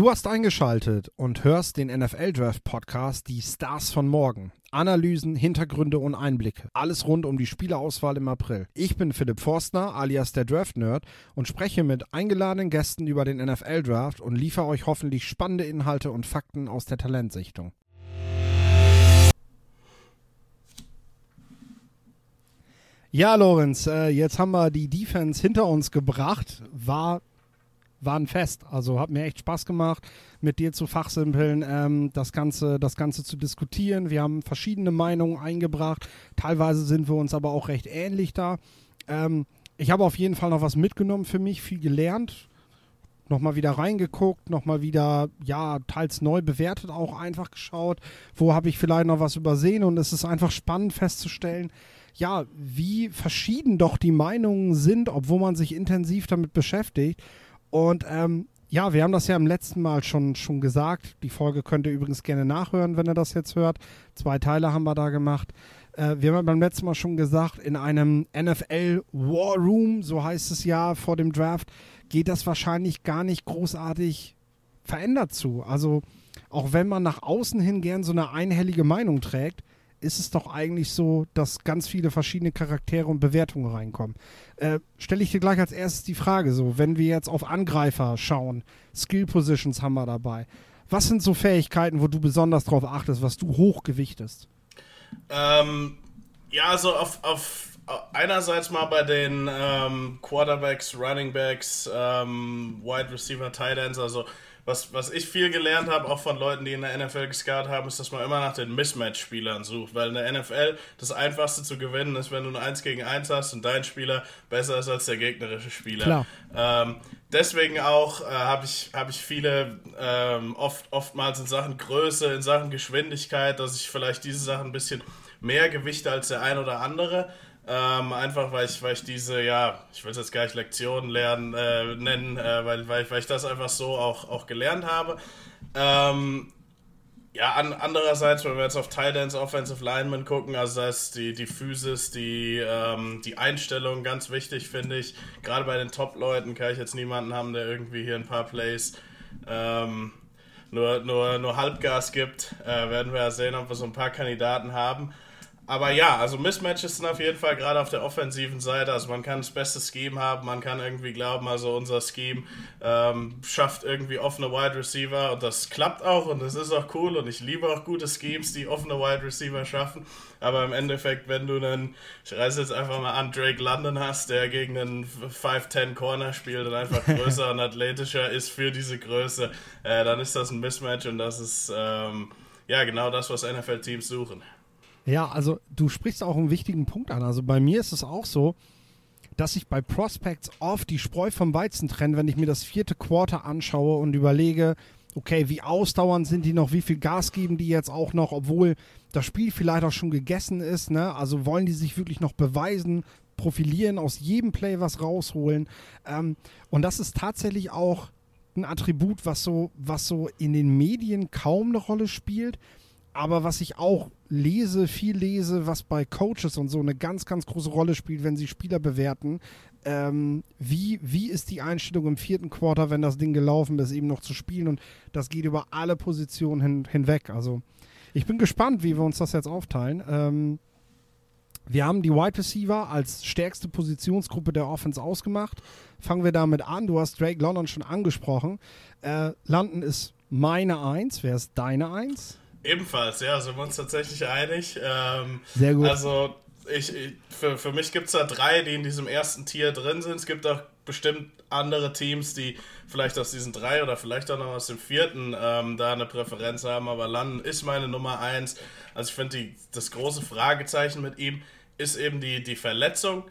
Du hast eingeschaltet und hörst den NFL Draft Podcast Die Stars von morgen. Analysen, Hintergründe und Einblicke. Alles rund um die Spielerauswahl im April. Ich bin Philipp Forstner, alias der Draft Nerd, und spreche mit eingeladenen Gästen über den NFL Draft und liefere euch hoffentlich spannende Inhalte und Fakten aus der Talentsichtung. Ja, Lorenz, äh, jetzt haben wir die Defense hinter uns gebracht. War war ein Fest. Also hat mir echt Spaß gemacht, mit dir zu fachsimpeln, ähm, das, Ganze, das Ganze zu diskutieren. Wir haben verschiedene Meinungen eingebracht. Teilweise sind wir uns aber auch recht ähnlich da. Ähm, ich habe auf jeden Fall noch was mitgenommen für mich, viel gelernt. Nochmal wieder reingeguckt, nochmal wieder, ja, teils neu bewertet, auch einfach geschaut. Wo habe ich vielleicht noch was übersehen? Und es ist einfach spannend festzustellen, ja, wie verschieden doch die Meinungen sind, obwohl man sich intensiv damit beschäftigt. Und ähm, ja, wir haben das ja im letzten Mal schon, schon gesagt. Die Folge könnt ihr übrigens gerne nachhören, wenn ihr das jetzt hört. Zwei Teile haben wir da gemacht. Äh, wir haben beim letzten Mal schon gesagt, in einem NFL War Room, so heißt es ja vor dem Draft, geht das wahrscheinlich gar nicht großartig verändert zu. Also auch wenn man nach außen hin gern so eine einhellige Meinung trägt, ist es doch eigentlich so, dass ganz viele verschiedene Charaktere und Bewertungen reinkommen. Äh, Stelle ich dir gleich als erstes die Frage, so, wenn wir jetzt auf Angreifer schauen, Skill Positions haben wir dabei. Was sind so Fähigkeiten, wo du besonders drauf achtest, was du hochgewichtest? Ähm, ja, also auf, auf einerseits mal bei den ähm, Quarterbacks, Running Backs, ähm, Wide Receiver, Tight Ends, also was, was ich viel gelernt habe, auch von Leuten, die in der NFL gescout haben, ist, dass man immer nach den Mismatch-Spielern sucht. Weil in der NFL das Einfachste zu gewinnen ist, wenn du ein 1 gegen 1 hast und dein Spieler besser ist als der gegnerische Spieler. Ähm, deswegen auch äh, habe ich, hab ich viele, ähm, oft, oftmals in Sachen Größe, in Sachen Geschwindigkeit, dass ich vielleicht diese Sachen ein bisschen mehr gewichte als der ein oder andere. Ähm, einfach weil ich, weil ich diese, ja, ich will es jetzt gar nicht Lektionen lernen, äh, nennen, äh, weil, weil, weil ich das einfach so auch, auch gelernt habe. Ähm, ja, an, andererseits, wenn wir jetzt auf Titans Offensive Linemen gucken, also das heißt die, die Physis, die, ähm, die Einstellung, ganz wichtig, finde ich. Gerade bei den Top-Leuten kann ich jetzt niemanden haben, der irgendwie hier ein paar Plays ähm, nur, nur, nur Halbgas gibt. Äh, werden wir ja sehen, ob wir so ein paar Kandidaten haben. Aber ja, also Mismatches sind auf jeden Fall gerade auf der offensiven Seite. Also man kann das beste Scheme haben, man kann irgendwie glauben, also unser Scheme ähm, schafft irgendwie offene Wide Receiver und das klappt auch und das ist auch cool und ich liebe auch gute Schemes, die offene Wide Receiver schaffen. Aber im Endeffekt, wenn du einen, ich reiße jetzt einfach mal an, Drake London hast, der gegen einen 5'10 Corner spielt und einfach größer und athletischer ist für diese Größe, äh, dann ist das ein Mismatch und das ist ähm, ja genau das, was NFL-Teams suchen. Ja, also du sprichst auch einen wichtigen Punkt an. Also bei mir ist es auch so, dass ich bei Prospects oft die Spreu vom Weizen trenne, wenn ich mir das vierte Quarter anschaue und überlege, okay, wie ausdauernd sind die noch, wie viel Gas geben die jetzt auch noch, obwohl das Spiel vielleicht auch schon gegessen ist, ne? Also wollen die sich wirklich noch beweisen, profilieren, aus jedem Play was rausholen. Ähm, und das ist tatsächlich auch ein Attribut, was so, was so in den Medien kaum eine Rolle spielt, aber was ich auch lese, viel lese, was bei Coaches und so eine ganz, ganz große Rolle spielt, wenn sie Spieler bewerten. Ähm, wie, wie ist die Einstellung im vierten Quarter, wenn das Ding gelaufen ist, eben noch zu spielen? Und das geht über alle Positionen hin, hinweg. Also ich bin gespannt, wie wir uns das jetzt aufteilen. Ähm, wir haben die Wide Receiver als stärkste Positionsgruppe der Offense ausgemacht. Fangen wir damit an. Du hast Drake London schon angesprochen. Äh, London ist meine Eins. Wer ist deine Eins? Ebenfalls, ja, sind wir uns tatsächlich einig. Ähm, Sehr gut. Also, ich, ich für, für mich gibt es da drei, die in diesem ersten Tier drin sind. Es gibt auch bestimmt andere Teams, die vielleicht aus diesen drei oder vielleicht auch noch aus dem vierten ähm, da eine Präferenz haben. Aber London ist meine Nummer eins. Also, ich finde, das große Fragezeichen mit ihm ist eben die, die Verletzung.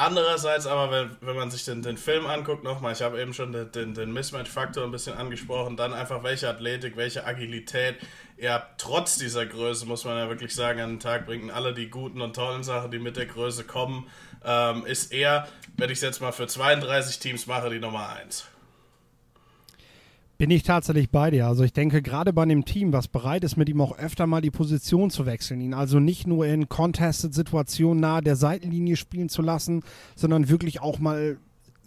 Andererseits aber, wenn, wenn man sich den, den Film anguckt, nochmal, ich habe eben schon den, den, den Mismatch-Faktor ein bisschen angesprochen, dann einfach welche Athletik, welche Agilität er trotz dieser Größe, muss man ja wirklich sagen, an den Tag bringt. Alle die guten und tollen Sachen, die mit der Größe kommen, ähm, ist er, wenn ich es jetzt mal für 32 Teams mache, die Nummer 1. Bin ich tatsächlich bei dir. Also ich denke, gerade bei einem Team, was bereit ist, mit ihm auch öfter mal die Position zu wechseln, ihn also nicht nur in Contested-Situationen nahe der Seitenlinie spielen zu lassen, sondern wirklich auch mal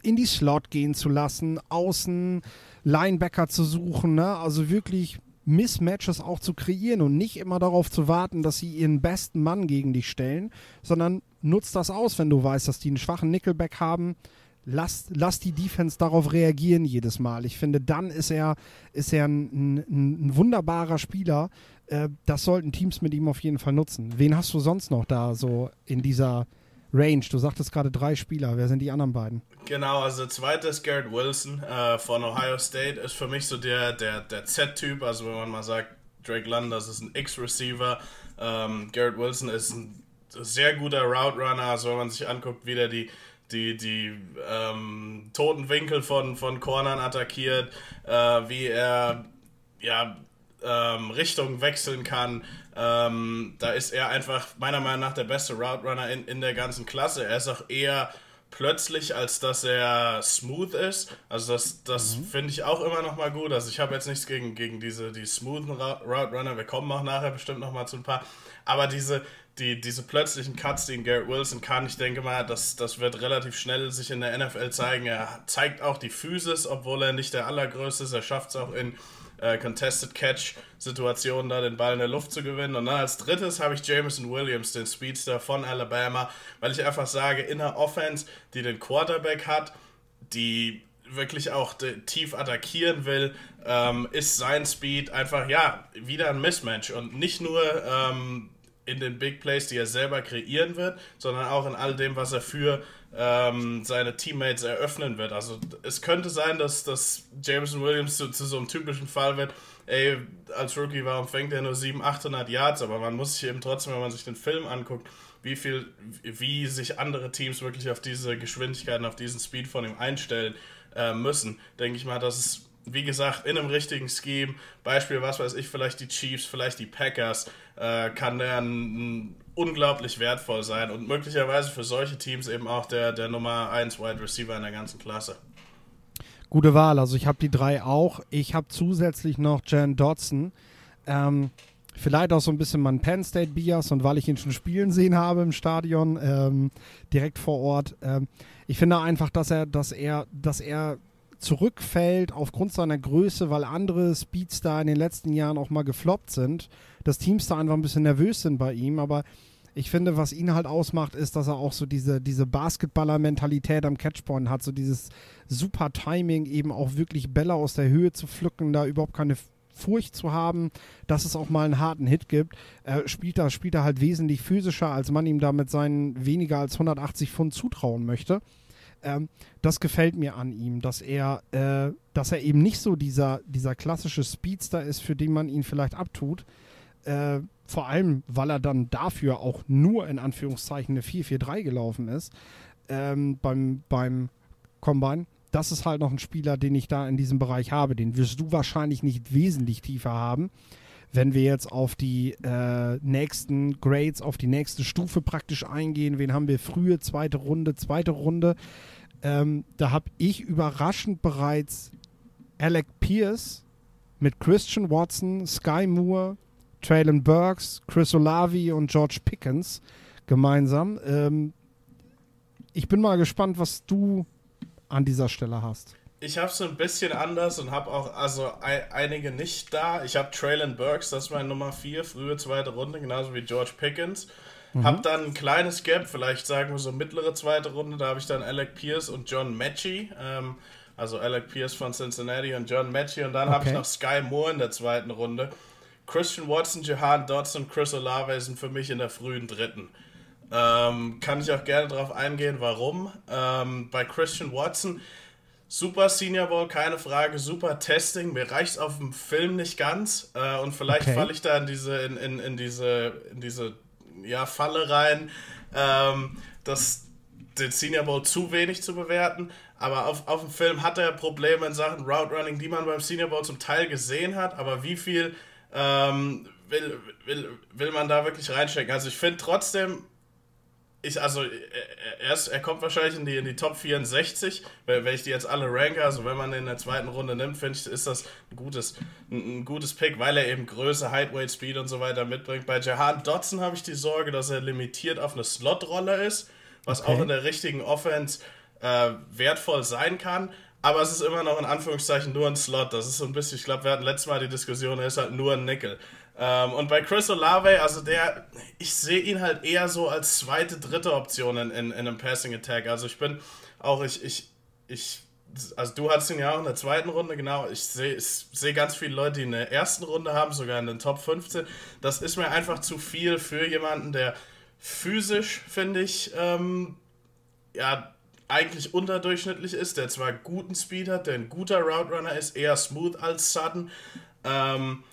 in die Slot gehen zu lassen, außen Linebacker zu suchen, ne? also wirklich Mismatches auch zu kreieren und nicht immer darauf zu warten, dass sie ihren besten Mann gegen dich stellen, sondern nutzt das aus, wenn du weißt, dass die einen schwachen Nickelback haben. Lass, lass die Defense darauf reagieren jedes Mal. Ich finde, dann ist er, ist er ein, ein, ein wunderbarer Spieler. Äh, das sollten Teams mit ihm auf jeden Fall nutzen. Wen hast du sonst noch da so in dieser Range? Du sagtest gerade drei Spieler. Wer sind die anderen beiden? Genau, also der zweite ist Garrett Wilson äh, von Ohio State. Ist für mich so der, der, der Z-Typ. Also wenn man mal sagt, Drake das ist ein X-Receiver. Ähm, Garrett Wilson ist ein sehr guter Route Runner. Also wenn man sich anguckt, wie der die die, die ähm, toten Winkel von, von Cornern attackiert, äh, wie er ja, ähm, Richtung wechseln kann. Ähm, da ist er einfach meiner Meinung nach der beste Route Runner in, in der ganzen Klasse. Er ist auch eher plötzlich, als dass er smooth ist. Also das, das mhm. finde ich auch immer noch mal gut. Also ich habe jetzt nichts gegen, gegen diese die smoothen Route Runner. Wir kommen auch nachher bestimmt noch mal zu ein paar. Aber diese, die, diese plötzlichen Cuts, die in Garrett Wilson kann, ich denke mal, das, das wird relativ schnell sich in der NFL zeigen. Er zeigt auch die Physis, obwohl er nicht der allergrößte ist. Er schafft es auch in äh, Contested Catch Situationen, da den Ball in der Luft zu gewinnen. Und dann als drittes habe ich Jameson Williams, den Speedster von Alabama, weil ich einfach sage, in der Offense, die den Quarterback hat, die wirklich auch tief attackieren will, ähm, ist sein Speed einfach, ja, wieder ein Mismatch. Und nicht nur ähm, in den Big Plays, die er selber kreieren wird, sondern auch in all dem, was er für ähm, seine Teammates eröffnen wird. Also es könnte sein, dass, dass Jameson Williams zu, zu so einem typischen Fall wird, ey, als Rookie, warum fängt er nur 700, 800 Yards? Aber man muss sich eben trotzdem, wenn man sich den Film anguckt, wie viel, wie sich andere Teams wirklich auf diese Geschwindigkeiten, auf diesen Speed von ihm einstellen äh, müssen, denke ich mal, dass es wie gesagt, in einem richtigen Scheme, Beispiel, was weiß ich, vielleicht die Chiefs, vielleicht die Packers, äh, kann der ein, unglaublich wertvoll sein und möglicherweise für solche Teams eben auch der, der Nummer 1 Wide Receiver in der ganzen Klasse. Gute Wahl, also ich habe die drei auch. Ich habe zusätzlich noch Jan Dodson. Ähm, vielleicht auch so ein bisschen mein Penn State Bias und weil ich ihn schon spielen sehen habe im Stadion, ähm, direkt vor Ort. Ähm, ich finde einfach, dass er, dass er, dass er zurückfällt aufgrund seiner Größe, weil andere Speedstar in den letzten Jahren auch mal gefloppt sind. dass Teams da einfach ein bisschen nervös sind bei ihm, aber ich finde, was ihn halt ausmacht, ist, dass er auch so diese, diese Basketballer-Mentalität am Catchpoint hat, so dieses super Timing, eben auch wirklich Bälle aus der Höhe zu pflücken, da überhaupt keine Furcht zu haben, dass es auch mal einen harten Hit gibt. Er spielt da, spielt er halt wesentlich physischer, als man ihm da mit seinen weniger als 180 Pfund zutrauen möchte. Ähm, das gefällt mir an ihm, dass er, äh, dass er eben nicht so dieser, dieser klassische Speedster ist, für den man ihn vielleicht abtut. Äh, vor allem, weil er dann dafür auch nur in Anführungszeichen eine 4-4-3 gelaufen ist ähm, beim, beim Combine. Das ist halt noch ein Spieler, den ich da in diesem Bereich habe. Den wirst du wahrscheinlich nicht wesentlich tiefer haben wenn wir jetzt auf die äh, nächsten Grades, auf die nächste Stufe praktisch eingehen, wen haben wir frühe, zweite Runde, zweite Runde, ähm, da habe ich überraschend bereits Alec Pierce mit Christian Watson, Sky Moore, Traylon Burks, Chris Olavi und George Pickens gemeinsam. Ähm, ich bin mal gespannt, was du an dieser Stelle hast. Ich habe es ein bisschen anders und habe auch also ein, einige nicht da. Ich habe Traylon Burks, das ist meine Nummer 4, frühe zweite Runde, genauso wie George Pickens. Mhm. Hab dann ein kleines Gap, vielleicht sagen wir so mittlere zweite Runde, da habe ich dann Alec Pierce und John Matchy. Ähm, also Alec Pierce von Cincinnati und John Matchy. Und dann okay. habe ich noch Sky Moore in der zweiten Runde. Christian Watson, Jahan Dodson und Chris Olave sind für mich in der frühen dritten. Ähm, kann ich auch gerne darauf eingehen, warum. Ähm, bei Christian Watson, super Senior Bowl, keine Frage, super Testing. Mir reicht es auf dem Film nicht ganz. Äh, und vielleicht okay. falle ich da in diese, in, in, in diese, in diese ja, Falle rein, ähm, das, den Senior Bowl zu wenig zu bewerten. Aber auf, auf dem Film hat er Probleme in Sachen Route Running, die man beim Senior Bowl zum Teil gesehen hat. Aber wie viel ähm, will, will, will man da wirklich reinstecken? Also ich finde trotzdem, ich, also er, ist, er kommt wahrscheinlich in die, in die Top 64, wenn, wenn ich die jetzt alle ranke, also wenn man in der zweiten Runde nimmt, finde ich, ist das ein gutes, ein, ein, gutes Pick, weil er eben Größe, Height, Speed und so weiter mitbringt. Bei Jahan Dotson habe ich die Sorge, dass er limitiert auf eine Slot-Rolle ist, was okay. auch in der richtigen Offense äh, wertvoll sein kann. Aber es ist immer noch in Anführungszeichen nur ein Slot. Das ist so ein bisschen, ich glaube, wir hatten letztes Mal die Diskussion, er ist halt nur ein Nickel. Ähm, und bei Chris Olave, also der, ich sehe ihn halt eher so als zweite, dritte Option in, in, in einem Passing Attack. Also ich bin auch, ich, ich, ich, also du hattest ihn ja auch in der zweiten Runde, genau. Ich sehe seh ganz viele Leute, die in der ersten Runde haben, sogar in den Top 15. Das ist mir einfach zu viel für jemanden, der physisch, finde ich, ähm, ja, eigentlich unterdurchschnittlich ist, der zwar guten Speed hat, der ein guter Route Runner ist, eher smooth als Sudden. Ähm,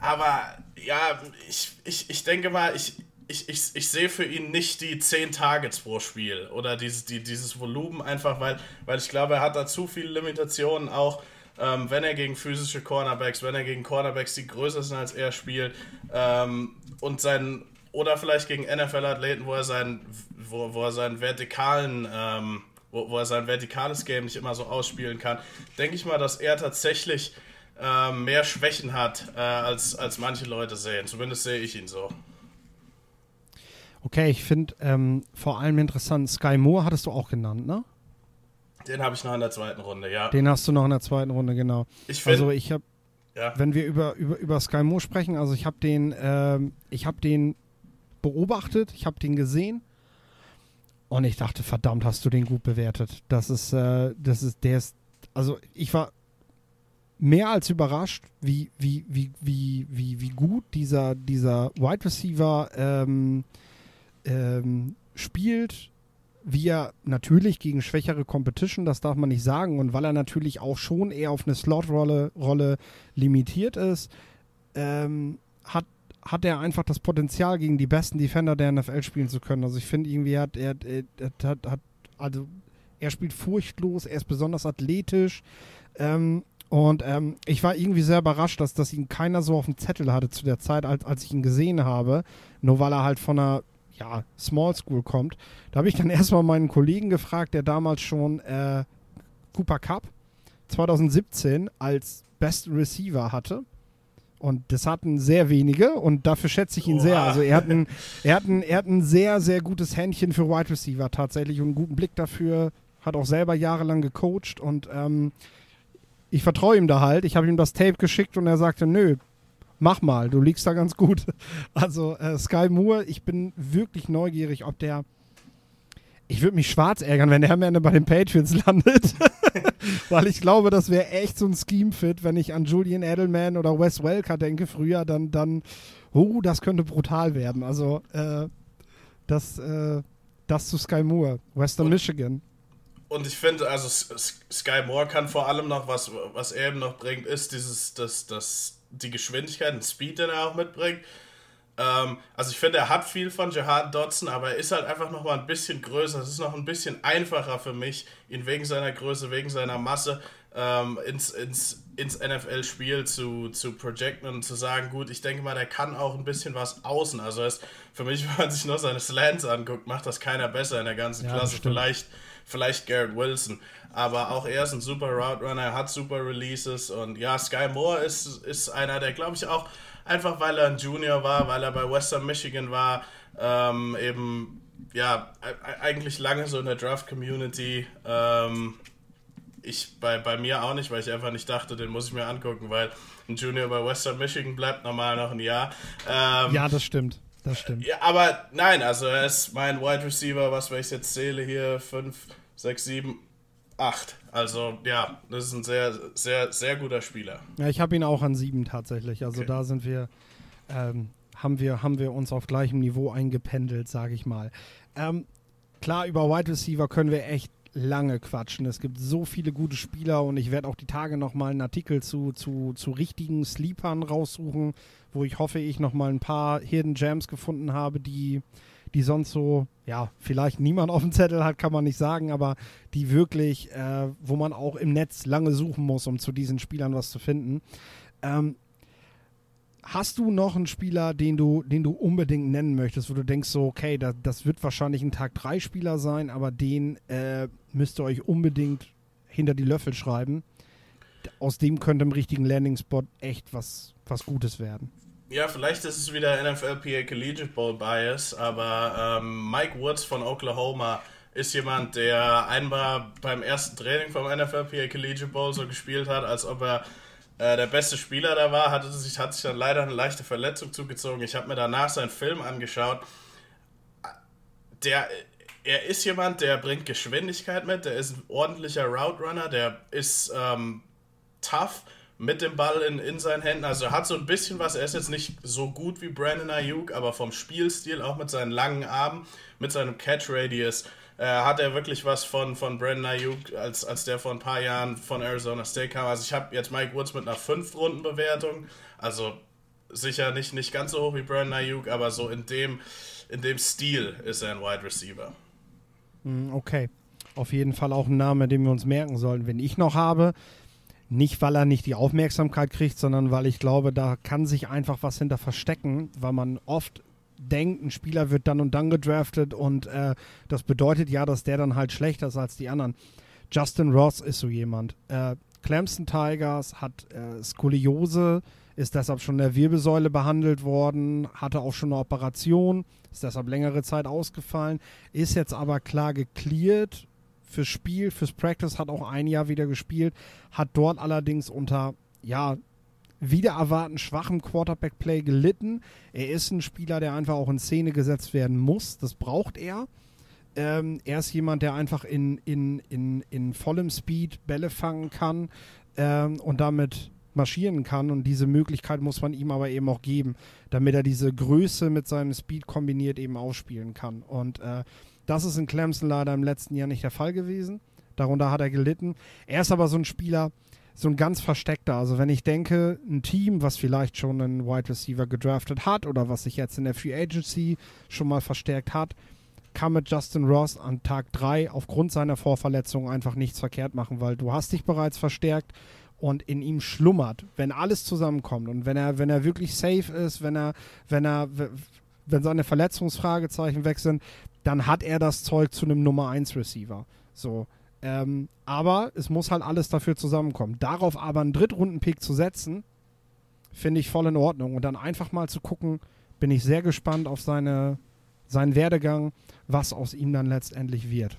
aber ja, ich, ich, ich denke mal, ich, ich, ich, ich sehe für ihn nicht die 10 Targets pro Spiel oder dieses, die, dieses Volumen einfach, weil, weil ich glaube, er hat da zu viele Limitationen, auch ähm, wenn er gegen physische Cornerbacks, wenn er gegen Cornerbacks, die größer sind als er spielt ähm, und sein oder vielleicht gegen NFL-Athleten, wo er seinen, wo, wo er seinen vertikalen, ähm, wo, wo er sein vertikales Game nicht immer so ausspielen kann, denke ich mal, dass er tatsächlich äh, mehr Schwächen hat, äh, als, als manche Leute sehen. Zumindest sehe ich ihn so. Okay, ich finde ähm, vor allem interessant, Sky Moore hattest du auch genannt, ne? Den habe ich noch in der zweiten Runde, ja. Den hast du noch in der zweiten Runde, genau. Ich find, also ich habe, ja. wenn wir über, über, über Sky Moore sprechen, also ich habe den, ähm, ich habe den beobachtet, ich habe den gesehen und ich dachte, verdammt, hast du den gut bewertet. Das ist, äh, das ist, der ist, also ich war mehr als überrascht, wie, wie, wie, wie, wie, wie gut dieser, dieser Wide Receiver ähm, ähm, spielt, wie er natürlich gegen schwächere Competition, das darf man nicht sagen, und weil er natürlich auch schon eher auf eine Slot-Rolle Rolle limitiert ist, ähm, hat, hat er einfach das Potenzial, gegen die besten Defender der NFL spielen zu können. Also ich finde irgendwie, hat, er, er, hat, hat, also er spielt furchtlos, er ist besonders athletisch. Ähm, und ähm, ich war irgendwie sehr überrascht, dass, dass ihn keiner so auf dem Zettel hatte zu der Zeit, als, als ich ihn gesehen habe. Nur weil er halt von einer ja, Small School kommt. Da habe ich dann erstmal meinen Kollegen gefragt, der damals schon äh, Cooper Cup 2017 als Best Receiver hatte. Und das hatten sehr wenige und dafür schätze ich ihn Oha. sehr. Also er hat, ein, er, hat ein, er hat ein sehr, sehr gutes Händchen für Wide Receiver tatsächlich und einen guten Blick dafür. Hat auch selber jahrelang gecoacht und ähm, ich vertraue ihm da halt. Ich habe ihm das Tape geschickt und er sagte, nö, mach mal, du liegst da ganz gut. Also äh, Sky Moore, ich bin wirklich neugierig, ob der. Ich würde mich schwarz ärgern, wenn der am Ende bei den Patriots landet. Weil ich glaube, das wäre echt so ein Scheme-Fit, wenn ich an Julian Edelman oder Wes Welker denke früher, dann, dann, oh, das könnte brutal werden. Also, äh, das, äh, das zu Sky Moore, Western Und Michigan. Und ich finde, also Sky Moore kann vor allem noch, was, was er eben noch bringt, ist dieses, das, das, die Geschwindigkeit und Speed, den er auch mitbringt. Ähm, also ich finde, er hat viel von Jihad Dodson, aber er ist halt einfach noch mal ein bisschen größer. Es ist noch ein bisschen einfacher für mich, ihn wegen seiner Größe, wegen seiner Masse ähm, ins, ins, ins NFL-Spiel zu, zu projecten und zu sagen, gut, ich denke mal, der kann auch ein bisschen was außen. Also es, für mich, wenn man sich nur seine Slants anguckt, macht das keiner besser in der ganzen ja, Klasse. Vielleicht vielleicht Garrett Wilson. Aber auch er ist ein super Route Runner, er hat super Releases und ja, Sky Moore ist, ist einer, der glaube ich auch einfach weil er ein Junior war, weil er bei Western Michigan war, ähm, eben ja, eigentlich lange so in der Draft-Community. Ähm, ich bei, bei mir auch nicht, weil ich einfach nicht dachte, den muss ich mir angucken, weil ein Junior bei Western Michigan bleibt normal noch ein Jahr. Ähm, ja, das stimmt das stimmt. Ja, aber nein, also er ist mein Wide Receiver, was wenn ich jetzt zähle hier, 5, 6, 7, 8. Also ja, das ist ein sehr, sehr, sehr guter Spieler. Ja, ich habe ihn auch an 7 tatsächlich. Also okay. da sind wir, ähm, haben wir, haben wir uns auf gleichem Niveau eingependelt, sage ich mal. Ähm, klar, über Wide Receiver können wir echt lange quatschen. Es gibt so viele gute Spieler und ich werde auch die Tage nochmal einen Artikel zu, zu, zu richtigen Sleepern raussuchen, wo ich hoffe, ich nochmal ein paar Hidden Gems gefunden habe, die, die sonst so, ja, vielleicht niemand auf dem Zettel hat, kann man nicht sagen, aber die wirklich, äh, wo man auch im Netz lange suchen muss, um zu diesen Spielern was zu finden. Ähm, Hast du noch einen Spieler, den du, den du unbedingt nennen möchtest, wo du denkst, so, okay, da, das wird wahrscheinlich ein Tag 3 Spieler sein, aber den äh, müsst ihr euch unbedingt hinter die Löffel schreiben? Aus dem könnte im richtigen Landing-Spot echt was, was Gutes werden. Ja, vielleicht ist es wieder NFLPA Collegiate Bowl Bias, aber ähm, Mike Woods von Oklahoma ist jemand, der einmal beim ersten Training vom NFLPA Collegiate Bowl so gespielt hat, als ob er äh, der beste Spieler da war, hatte sich, hat sich dann leider eine leichte Verletzung zugezogen. Ich habe mir danach seinen Film angeschaut. Der, er ist jemand, der bringt Geschwindigkeit mit, der ist ein ordentlicher Route Runner, der ist ähm, tough mit dem Ball in, in seinen Händen. Also er hat so ein bisschen was. Er ist jetzt nicht so gut wie Brandon Ayuk, aber vom Spielstil, auch mit seinen langen Armen, mit seinem Catch Radius, äh, hat er wirklich was von, von Brandon Ayuk, als, als der vor ein paar Jahren von Arizona State kam. Also ich habe jetzt Mike Woods mit einer 5-Runden-Bewertung. Also sicher nicht, nicht ganz so hoch wie Brandon Ayuk, aber so in dem, in dem Stil ist er ein Wide Receiver. Hm, okay. Auf jeden Fall auch ein Name, den wir uns merken sollen. Wenn ich noch habe, nicht, weil er nicht die Aufmerksamkeit kriegt, sondern weil ich glaube, da kann sich einfach was hinter verstecken, weil man oft denkt, ein Spieler wird dann und dann gedraftet und äh, das bedeutet ja, dass der dann halt schlechter ist als die anderen. Justin Ross ist so jemand. Äh, Clemson Tigers hat äh, Skoliose, ist deshalb schon in der Wirbelsäule behandelt worden, hatte auch schon eine Operation, ist deshalb längere Zeit ausgefallen, ist jetzt aber klar geklärt fürs Spiel, fürs Practice, hat auch ein Jahr wieder gespielt, hat dort allerdings unter, ja, wieder erwarten schwachem Quarterback-Play gelitten. Er ist ein Spieler, der einfach auch in Szene gesetzt werden muss. Das braucht er. Ähm, er ist jemand, der einfach in, in, in, in vollem Speed Bälle fangen kann ähm, und damit marschieren kann. Und diese Möglichkeit muss man ihm aber eben auch geben, damit er diese Größe mit seinem Speed kombiniert eben ausspielen kann. Und äh, das ist in Clemson leider im letzten Jahr nicht der Fall gewesen. Darunter hat er gelitten. Er ist aber so ein Spieler, so ein ganz versteckter. Also wenn ich denke, ein Team, was vielleicht schon einen Wide Receiver gedraftet hat oder was sich jetzt in der Free Agency schon mal verstärkt hat, kann mit Justin Ross an Tag 3 aufgrund seiner Vorverletzung einfach nichts verkehrt machen, weil du hast dich bereits verstärkt und in ihm schlummert, wenn alles zusammenkommt und wenn er, wenn er wirklich safe ist, wenn er, wenn er, wenn seine Verletzungsfragezeichen weg sind, dann hat er das Zeug zu einem Nummer 1 Receiver. So. Ähm, aber es muss halt alles dafür zusammenkommen. Darauf aber einen Drittrunden-Pick zu setzen, finde ich voll in Ordnung. Und dann einfach mal zu gucken, bin ich sehr gespannt auf seine, seinen Werdegang, was aus ihm dann letztendlich wird.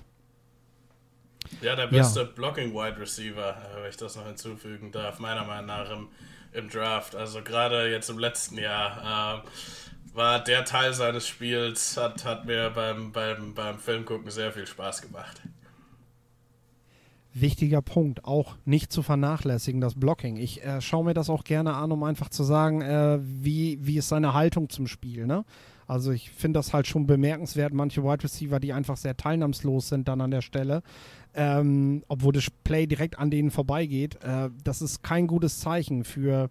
Ja, der beste ja. Blocking-Wide Receiver, wenn ich das noch hinzufügen darf, meiner Meinung nach im, im Draft. Also gerade jetzt im letzten Jahr. Äh, war der Teil seines Spiels, hat, hat mir beim, beim, beim Filmgucken sehr viel Spaß gemacht. Wichtiger Punkt, auch nicht zu vernachlässigen, das Blocking. Ich äh, schaue mir das auch gerne an, um einfach zu sagen, äh, wie, wie ist seine Haltung zum Spiel. Ne? Also ich finde das halt schon bemerkenswert, manche Wide Receiver, die einfach sehr teilnahmslos sind dann an der Stelle, ähm, obwohl das Play direkt an denen vorbeigeht. Äh, das ist kein gutes Zeichen für,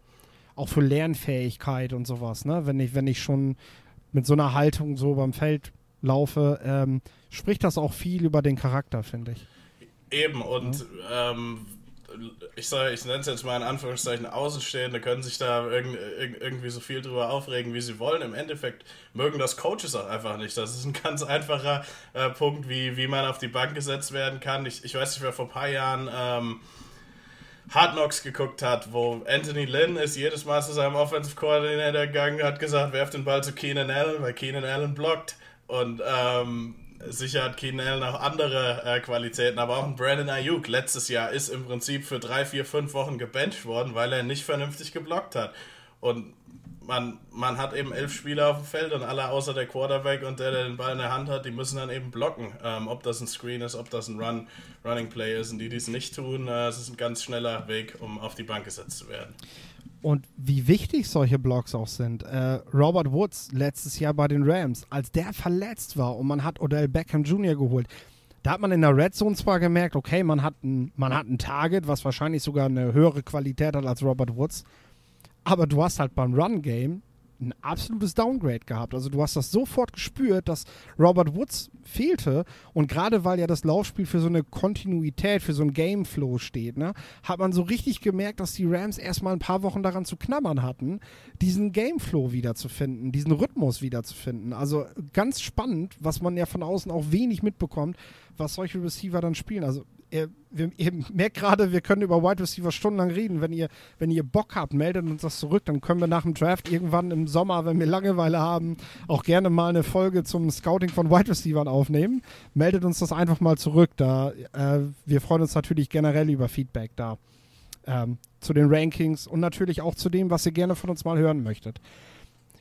auch für Lernfähigkeit und sowas, ne? Wenn ich, wenn ich schon mit so einer Haltung so beim Feld laufe, ähm, spricht das auch viel über den Charakter, finde ich. Eben, und ja. ähm, ich sage, ich nenne es jetzt mal in Anführungszeichen Außenstehende, können sich da irg irgendwie so viel drüber aufregen, wie sie wollen. Im Endeffekt mögen das Coaches auch einfach nicht. Das ist ein ganz einfacher äh, Punkt, wie, wie man auf die Bank gesetzt werden kann. Ich, ich weiß nicht, wer vor ein paar Jahren ähm, Hard Knocks geguckt hat, wo Anthony Lynn ist jedes Mal zu seinem Offensive Coordinator gegangen, hat gesagt, werft den Ball zu Keenan Allen, weil Keenan Allen blockt. Und ähm, sicher hat Keenan Allen auch andere äh, Qualitäten, aber auch ein Brandon Ayuk letztes Jahr ist im Prinzip für drei, vier, fünf Wochen gebencht worden, weil er nicht vernünftig geblockt hat. Und man, man hat eben elf Spieler auf dem Feld und alle außer der Quarterback und der, der den Ball in der Hand hat, die müssen dann eben blocken. Ähm, ob das ein Screen ist, ob das ein Run, Running Play ist. Und die, die es nicht tun, äh, es ist ein ganz schneller Weg, um auf die Bank gesetzt zu werden. Und wie wichtig solche Blocks auch sind. Äh, Robert Woods letztes Jahr bei den Rams, als der verletzt war und man hat Odell Beckham Jr. geholt, da hat man in der Red Zone zwar gemerkt, okay, man hat ein, man hat ein Target, was wahrscheinlich sogar eine höhere Qualität hat als Robert Woods, aber du hast halt beim Run-Game ein absolutes Downgrade gehabt. Also du hast das sofort gespürt, dass Robert Woods fehlte und gerade weil ja das Laufspiel für so eine Kontinuität, für so ein Gameflow steht, ne, hat man so richtig gemerkt, dass die Rams erstmal ein paar Wochen daran zu knabbern hatten, diesen Gameflow wiederzufinden, diesen Rhythmus wiederzufinden. Also ganz spannend, was man ja von außen auch wenig mitbekommt, was solche Receiver dann spielen. Also ihr, wir, ihr merkt gerade, wir können über Wide Receiver stundenlang reden. Wenn ihr, wenn ihr Bock habt, meldet uns das zurück. Dann können wir nach dem Draft irgendwann im Sommer, wenn wir Langeweile haben, auch gerne mal eine Folge zum Scouting von Wide Receivers aufnehmen. Meldet uns das einfach mal zurück. Da, äh, wir freuen uns natürlich generell über Feedback da. Ähm, zu den Rankings und natürlich auch zu dem, was ihr gerne von uns mal hören möchtet.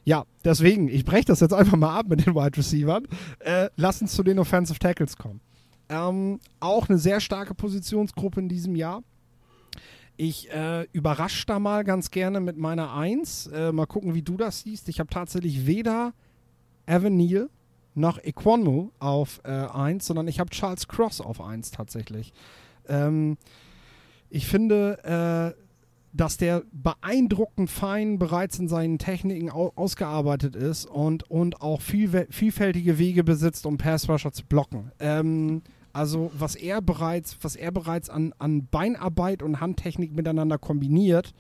Ja, deswegen, ich breche das jetzt einfach mal ab mit den Wide Receivers. Äh, lass uns zu den Offensive Tackles kommen. Ähm, auch eine sehr starke Positionsgruppe in diesem Jahr. Ich äh, überrasche da mal ganz gerne mit meiner 1. Äh, mal gucken, wie du das siehst. Ich habe tatsächlich weder Evan Neal noch Equanmu auf äh, 1, sondern ich habe Charles Cross auf 1 tatsächlich. Ähm, ich finde, äh, dass der beeindruckend fein bereits in seinen Techniken au ausgearbeitet ist und, und auch viel, vielfältige Wege besitzt, um Passrusher zu blocken. Ähm, also was er bereits, was er bereits an, an Beinarbeit und Handtechnik miteinander kombiniert,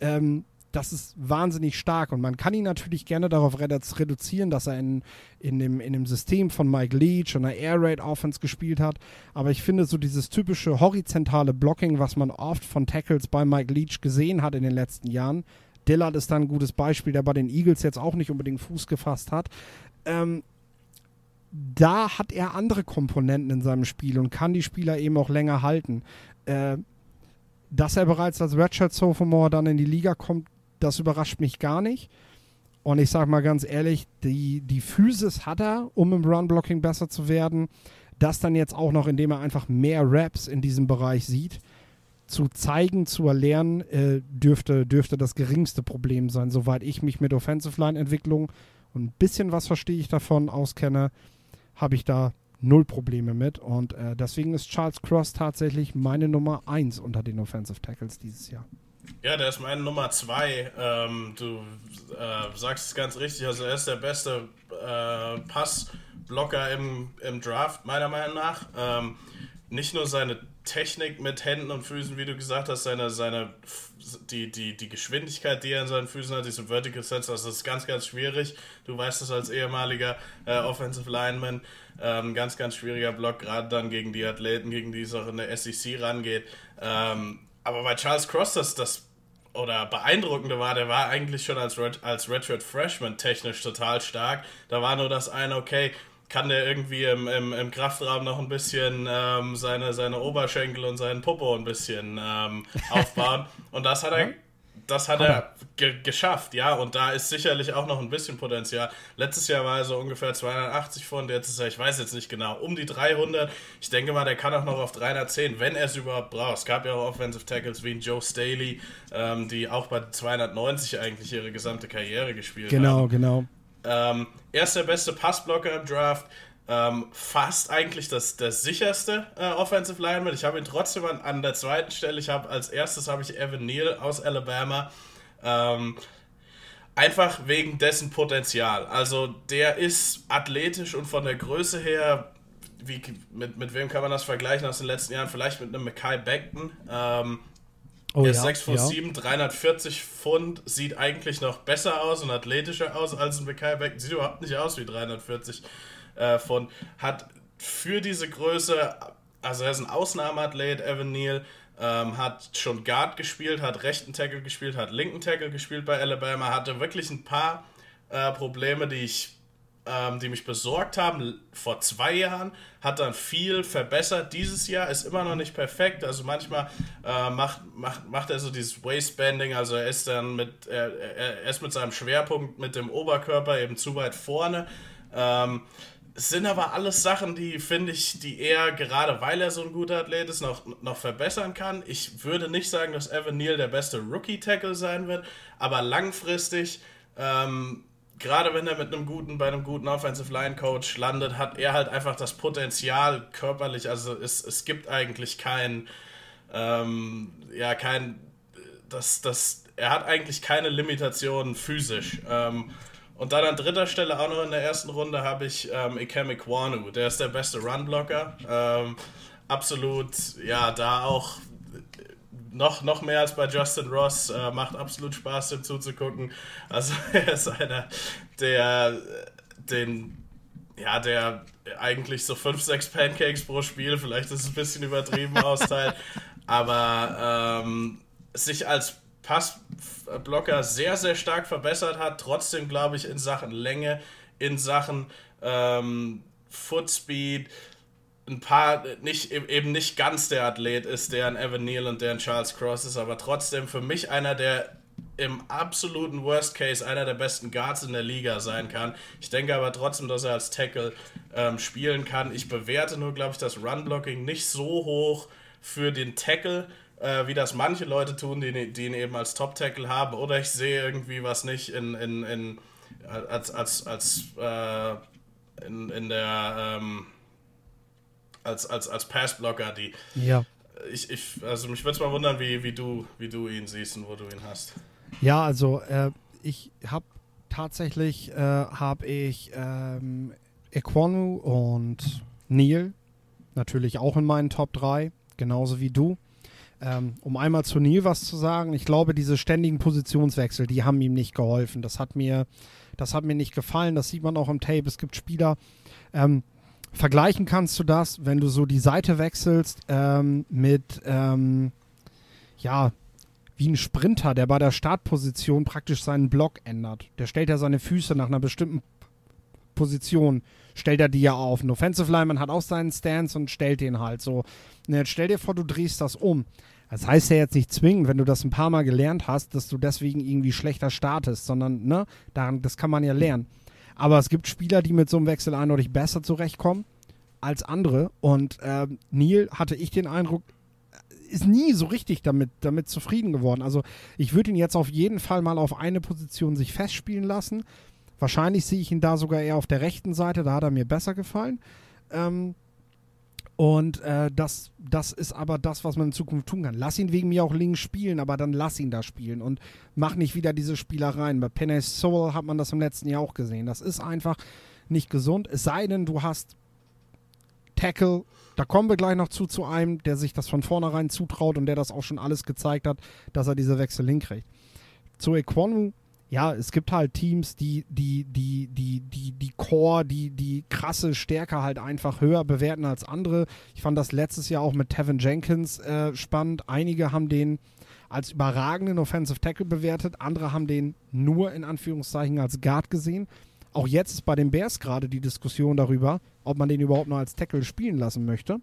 ähm, das ist wahnsinnig stark und man kann ihn natürlich gerne darauf reduzieren, dass er in, in, dem, in dem System von Mike Leach und der Air Raid Offense gespielt hat. Aber ich finde so dieses typische horizontale Blocking, was man oft von Tackles bei Mike Leach gesehen hat in den letzten Jahren. Dillard ist da ein gutes Beispiel, der bei den Eagles jetzt auch nicht unbedingt Fuß gefasst hat. Ähm, da hat er andere Komponenten in seinem Spiel und kann die Spieler eben auch länger halten. Äh, dass er bereits als Redshirt Sophomore dann in die Liga kommt, das überrascht mich gar nicht. Und ich sage mal ganz ehrlich, die, die Physis hat er, um im Run-Blocking besser zu werden. Das dann jetzt auch noch, indem er einfach mehr Raps in diesem Bereich sieht, zu zeigen, zu erlernen, äh, dürfte, dürfte das geringste Problem sein, soweit ich mich mit Offensive Line-Entwicklung und ein bisschen was verstehe ich davon auskenne, habe ich da null Probleme mit. Und äh, deswegen ist Charles Cross tatsächlich meine Nummer 1 unter den Offensive Tackles dieses Jahr. Ja, der ist meine Nummer zwei. Ähm, du äh, sagst es ganz richtig. Also er ist der beste äh, Passblocker im, im Draft, meiner Meinung nach. Ähm, nicht nur seine Technik mit Händen und Füßen, wie du gesagt hast, seine, seine die, die, die Geschwindigkeit, die er in seinen Füßen hat, diese Vertical Sets, das ist ganz, ganz schwierig. Du weißt es als ehemaliger äh, Offensive Lineman. Ähm, ganz, ganz schwieriger Block, gerade dann gegen die Athleten, gegen die es auch in der SEC rangeht. Ähm, aber bei Charles Cross, das, das oder beeindruckende war, der war eigentlich schon als, Red, als Redshirt Freshman technisch total stark. Da war nur das eine, okay, kann der irgendwie im, im, im Kraftraum noch ein bisschen ähm, seine, seine Oberschenkel und seinen Popo ein bisschen ähm, aufbauen. und das hat er das hat, hat er, ge geschafft, ja. Und da ist sicherlich auch noch ein bisschen Potenzial. Letztes Jahr war er so ungefähr 280 Pfund, jetzt ist er, ich weiß jetzt nicht genau, um die 300. Ich denke mal, der kann auch noch auf 310, wenn er es überhaupt braucht. Es gab ja auch Offensive Tackles wie Joe Staley, ähm, die auch bei 290 eigentlich ihre gesamte Karriere gespielt genau, haben. Genau, genau. Ähm, er ist der beste Passblocker im Draft ähm, fast eigentlich das, das sicherste äh, Offensive Lineman. Ich habe ihn trotzdem an, an, der zweiten Stelle. Ich habe als erstes habe ich Evan Neal aus Alabama. Ähm, einfach wegen dessen Potenzial. Also der ist athletisch und von der Größe her, wie, mit, mit wem kann man das vergleichen aus den letzten Jahren? Vielleicht mit einem Mackay Beckton. Ähm, Oh, er ist ja, 6 Fuß ja. 7, 340 Pfund, sieht eigentlich noch besser aus und athletischer aus als ein Mackay Beckton. Sieht überhaupt nicht aus wie 340 äh, von, hat für diese Größe, also er ist ein Ausnahmeathlet, Evan Neal, ähm, hat schon Guard gespielt, hat rechten Tackle gespielt, hat linken Tackle gespielt bei Alabama, hatte wirklich ein paar äh, Probleme, die ich ähm, die mich besorgt haben vor zwei Jahren, hat dann viel verbessert. Dieses Jahr ist immer noch nicht perfekt. Also manchmal äh, macht, macht, macht er so dieses Waistbanding, also er ist dann mit, er, er ist mit seinem Schwerpunkt mit dem Oberkörper eben zu weit vorne. Ähm, sind aber alles Sachen, die finde ich, die er gerade weil er so ein guter Athlet ist, noch, noch verbessern kann. Ich würde nicht sagen, dass Evan Neal der beste Rookie-Tackle sein wird, aber langfristig, ähm, gerade wenn er mit einem guten, bei einem guten Offensive Line Coach landet, hat er halt einfach das Potenzial körperlich. Also es, es gibt eigentlich kein, ähm, ja, kein, das, das, er hat eigentlich keine Limitationen physisch. Ähm, und dann an dritter Stelle auch noch in der ersten Runde habe ich ähm, Ikem Ikwanu. Der ist der beste Runblocker. Ähm, absolut, ja, da auch noch, noch mehr als bei Justin Ross. Äh, macht absolut Spaß, dem zuzugucken. Also er ist einer, der den ja, der eigentlich so 5, 6 Pancakes pro Spiel, vielleicht ist es ein bisschen übertrieben austeilt, aber ähm, sich als Passblocker sehr, sehr stark verbessert hat, trotzdem glaube ich in Sachen Länge, in Sachen ähm, Footspeed, ein paar, nicht, eben nicht ganz der Athlet ist, der ein Evan Neal und der ein Charles Cross ist, aber trotzdem für mich einer, der im absoluten Worst Case einer der besten Guards in der Liga sein kann. Ich denke aber trotzdem, dass er als Tackle ähm, spielen kann. Ich bewerte nur, glaube ich, das Run-Blocking nicht so hoch für den Tackle, äh, wie das manche Leute tun, die, die ihn eben als Top-Tackle haben. Oder ich sehe irgendwie was nicht in, in, in als, als, als äh, in, in der ähm, als, als, als Passblocker, die. Ja. Ich, ich, also mich würde es mal wundern, wie, wie, du, wie du ihn siehst und wo du ihn hast. Ja, also äh, ich habe tatsächlich äh, habe ich ähm, Equanu und Neil natürlich auch in meinen Top 3, genauso wie du. Ähm, um einmal zu Neil was zu sagen, ich glaube, diese ständigen Positionswechsel, die haben ihm nicht geholfen. Das hat mir, das hat mir nicht gefallen. Das sieht man auch im Tape. Es gibt Spieler, ähm, vergleichen kannst du das, wenn du so die Seite wechselst ähm, mit, ähm, ja, wie ein Sprinter, der bei der Startposition praktisch seinen Block ändert. Der stellt ja seine Füße nach einer bestimmten Position, stellt er die ja auf. Ein Offensive Lineman hat auch seinen Stance und stellt den halt so. Und jetzt stell dir vor, du drehst das um. Das heißt ja jetzt nicht zwingend, wenn du das ein paar Mal gelernt hast, dass du deswegen irgendwie schlechter startest, sondern, ne, daran, das kann man ja lernen. Aber es gibt Spieler, die mit so einem Wechsel eindeutig besser zurechtkommen als andere. Und äh, Neil hatte ich den Eindruck, ist nie so richtig damit, damit zufrieden geworden. Also ich würde ihn jetzt auf jeden Fall mal auf eine Position sich festspielen lassen. Wahrscheinlich sehe ich ihn da sogar eher auf der rechten Seite, da hat er mir besser gefallen. Ähm, und äh, das, das ist aber das, was man in Zukunft tun kann. Lass ihn wegen mir auch links spielen, aber dann lass ihn da spielen und mach nicht wieder diese Spielereien. Bei Penny Soul hat man das im letzten Jahr auch gesehen. Das ist einfach nicht gesund. Es sei denn, du hast Tackle. Da kommen wir gleich noch zu, zu einem, der sich das von vornherein zutraut und der das auch schon alles gezeigt hat, dass er diese Wechsel hinkriegt. Zu Equanu, ja, es gibt halt Teams, die, die, die, die, die, die Core, die, die krasse Stärke halt einfach höher bewerten als andere. Ich fand das letztes Jahr auch mit Tevin Jenkins äh, spannend. Einige haben den als überragenden Offensive Tackle bewertet, andere haben den nur in Anführungszeichen als Guard gesehen. Auch jetzt ist bei den Bears gerade die Diskussion darüber, ob man den überhaupt noch als Tackle spielen lassen möchte.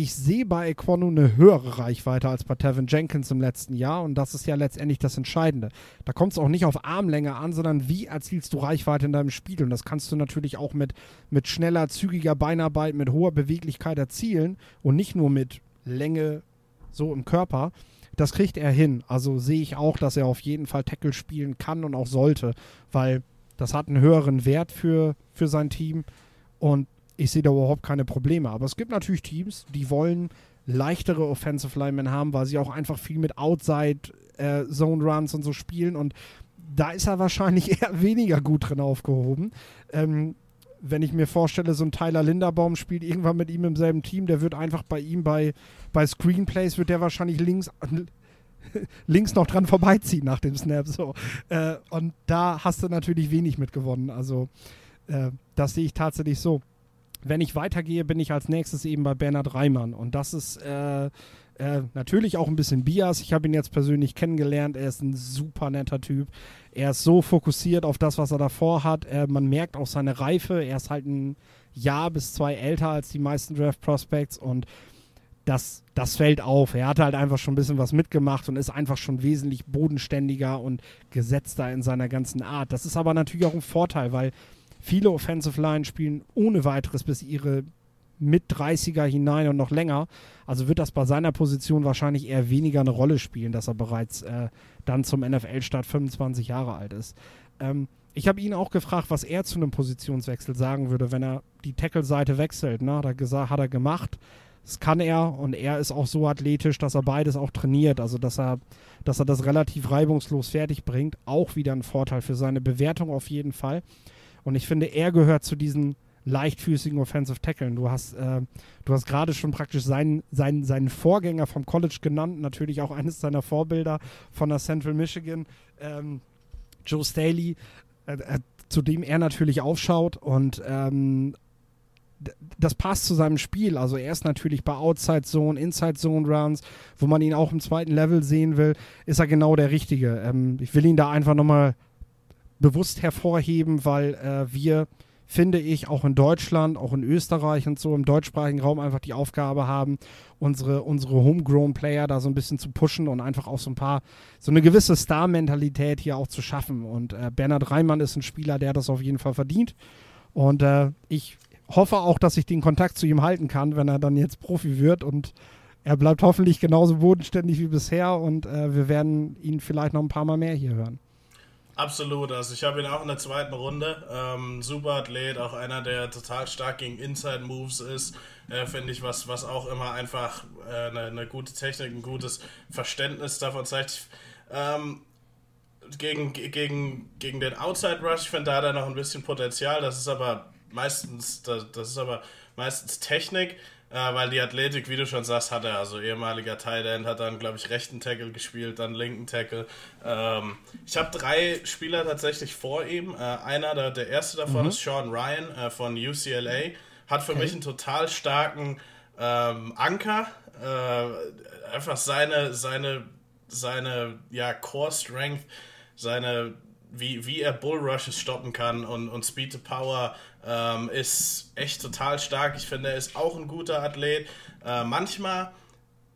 Ich sehe bei Equano eine höhere Reichweite als bei Tevin Jenkins im letzten Jahr und das ist ja letztendlich das Entscheidende. Da kommt es auch nicht auf Armlänge an, sondern wie erzielst du Reichweite in deinem Spiel und das kannst du natürlich auch mit, mit schneller, zügiger Beinarbeit, mit hoher Beweglichkeit erzielen und nicht nur mit Länge so im Körper. Das kriegt er hin. Also sehe ich auch, dass er auf jeden Fall Tackle spielen kann und auch sollte, weil das hat einen höheren Wert für, für sein Team und ich sehe da überhaupt keine Probleme. Aber es gibt natürlich Teams, die wollen leichtere Offensive Linemen haben, weil sie auch einfach viel mit Outside äh, und so spielen und da ist er wahrscheinlich eher weniger gut drin aufgehoben. Ähm, wenn ich mir vorstelle, so ein Tyler Linderbaum spielt irgendwann mit ihm im selben Team, der wird einfach bei ihm bei, bei Screenplays, wird der wahrscheinlich links links noch dran vorbeiziehen nach dem Snap. So. Äh, und da hast du natürlich wenig mitgewonnen. Also äh, das sehe ich tatsächlich so. Wenn ich weitergehe, bin ich als nächstes eben bei Bernhard Reimann. Und das ist äh, äh natürlich auch ein bisschen Bias. Ich habe ihn jetzt persönlich kennengelernt. Er ist ein super netter Typ. Er ist so fokussiert auf das, was er davor hat. Äh, man merkt auch seine Reife. Er ist halt ein Jahr bis zwei älter als die meisten Draft Prospects und das, das fällt auf. Er hat halt einfach schon ein bisschen was mitgemacht und ist einfach schon wesentlich bodenständiger und gesetzter in seiner ganzen Art. Das ist aber natürlich auch ein Vorteil, weil viele Offensive Line spielen ohne weiteres bis ihre mit 30er hinein und noch länger. Also wird das bei seiner Position wahrscheinlich eher weniger eine Rolle spielen, dass er bereits äh, dann zum NFL-Start 25 Jahre alt ist. Ähm, ich habe ihn auch gefragt, was er zu einem Positionswechsel sagen würde, wenn er die Tackle-Seite wechselt. Ne? Hat, er gesagt, hat er gemacht. Das kann er und er ist auch so athletisch, dass er beides auch trainiert. Also dass er, dass er das relativ reibungslos fertig bringt. Auch wieder ein Vorteil für seine Bewertung auf jeden Fall. Und ich finde, er gehört zu diesen leichtfüßigen Offensive Tackeln. Du hast, äh, hast gerade schon praktisch seinen, seinen, seinen Vorgänger vom College genannt, natürlich auch eines seiner Vorbilder von der Central Michigan, ähm, Joe Staley. Äh, äh, zu dem er natürlich aufschaut und ähm, das passt zu seinem Spiel. Also er ist natürlich bei Outside Zone, Inside Zone Runs, wo man ihn auch im zweiten Level sehen will, ist er genau der Richtige. Ähm, ich will ihn da einfach nochmal bewusst hervorheben, weil äh, wir finde ich, auch in Deutschland, auch in Österreich und so im deutschsprachigen Raum einfach die Aufgabe haben, unsere, unsere Homegrown-Player da so ein bisschen zu pushen und einfach auch so ein paar, so eine gewisse Star-Mentalität hier auch zu schaffen. Und äh, Bernhard Reimann ist ein Spieler, der das auf jeden Fall verdient. Und äh, ich hoffe auch, dass ich den Kontakt zu ihm halten kann, wenn er dann jetzt Profi wird und er bleibt hoffentlich genauso bodenständig wie bisher und äh, wir werden ihn vielleicht noch ein paar Mal mehr hier hören. Absolut, also ich habe ihn auch in der zweiten Runde. Ähm, super Athlet, auch einer, der total stark gegen Inside Moves ist, äh, finde ich, was, was auch immer einfach äh, eine, eine, gute Technik, ein gutes Verständnis davon zeigt. Ähm, gegen, gegen, gegen den Outside Rush, ich finde, da hat er noch ein bisschen Potenzial. Das ist aber meistens, das, das ist aber meistens Technik. Weil die Athletik, wie du schon sagst, hat er. Also ehemaliger Tight End hat dann, glaube ich, rechten Tackle gespielt, dann linken Tackle. Ähm, ich habe drei Spieler tatsächlich vor ihm. Äh, einer, der, der erste davon mhm. ist Sean Ryan äh, von UCLA. Hat für okay. mich einen total starken ähm, Anker. Äh, einfach seine, seine, seine ja, Core Strength, seine wie, wie er Bullrushes stoppen kann und, und Speed to Power ähm, ist echt total stark. Ich finde, er ist auch ein guter Athlet. Äh, manchmal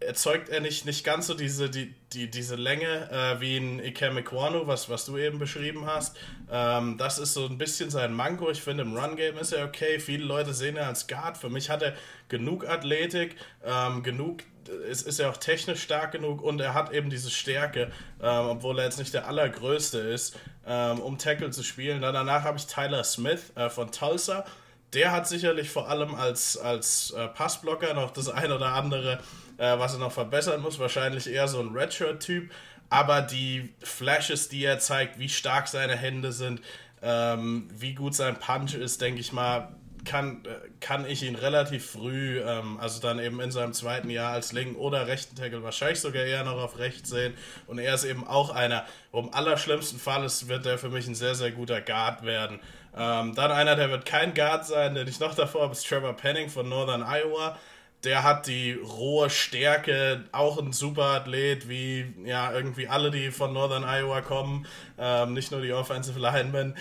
erzeugt er nicht, nicht ganz so diese, die, die, diese Länge äh, wie ein Ike Mekwanu, was, was du eben beschrieben hast. Ähm, das ist so ein bisschen sein Manko. Ich finde, im Run-Game ist er okay. Viele Leute sehen er als Guard. Für mich hat er genug Athletik, ähm, genug ist, ist er auch technisch stark genug und er hat eben diese Stärke, ähm, obwohl er jetzt nicht der allergrößte ist, ähm, um Tackle zu spielen. Dann danach habe ich Tyler Smith äh, von Tulsa. Der hat sicherlich vor allem als, als äh, Passblocker noch das ein oder andere, äh, was er noch verbessern muss. Wahrscheinlich eher so ein Redshirt-Typ. Aber die Flashes, die er zeigt, wie stark seine Hände sind, ähm, wie gut sein Punch ist, denke ich mal, kann, kann ich ihn relativ früh, ähm, also dann eben in seinem zweiten Jahr als linken oder rechten Tackle, wahrscheinlich sogar eher noch auf rechts sehen. Und er ist eben auch einer, wo im allerschlimmsten Fall ist, wird er für mich ein sehr, sehr guter Guard werden. Ähm, dann einer, der wird kein Guard sein, den ich noch davor habe, ist Trevor Penning von Northern Iowa. Der hat die rohe Stärke, auch ein Superathlet, wie ja irgendwie alle, die von Northern Iowa kommen, ähm, nicht nur die Offensive Linemen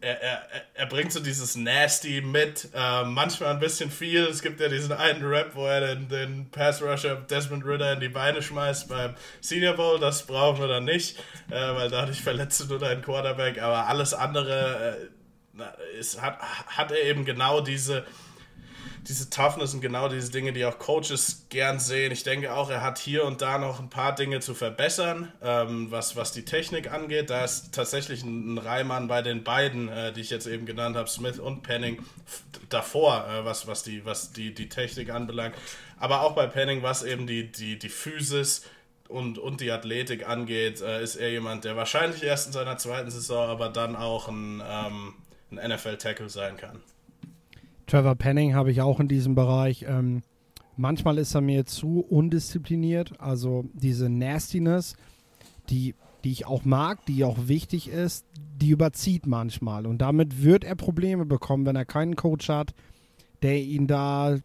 er, er, er bringt so dieses Nasty mit, äh, manchmal ein bisschen viel. Es gibt ja diesen einen Rap, wo er den, den Pass Rusher Desmond Ritter in die Beine schmeißt beim Senior Bowl. Das brauchen wir dann nicht, äh, weil dadurch verletzt du nur deinen Quarterback. Aber alles andere äh, ist, hat, hat er eben genau diese diese Toughness und genau diese Dinge, die auch Coaches gern sehen. Ich denke auch, er hat hier und da noch ein paar Dinge zu verbessern, ähm, was, was die Technik angeht. Da ist tatsächlich ein, Reimann bei den beiden, äh, die ich jetzt eben genannt habe, Smith und Penning, davor, äh, was, was, die, was die, die Technik anbelangt. Aber auch bei Penning, was eben die, die, die Physis und, und die Athletik angeht, äh, ist er jemand, der wahrscheinlich erst in seiner zweiten Saison, aber dann auch ein, ähm, ein NFL-Tackle sein kann. Trevor Penning habe ich auch in diesem Bereich. Ähm, manchmal ist er mir zu undiszipliniert. Also diese Nastiness, die, die ich auch mag, die auch wichtig ist, die überzieht manchmal. Und damit wird er Probleme bekommen, wenn er keinen Coach hat, der ihn da,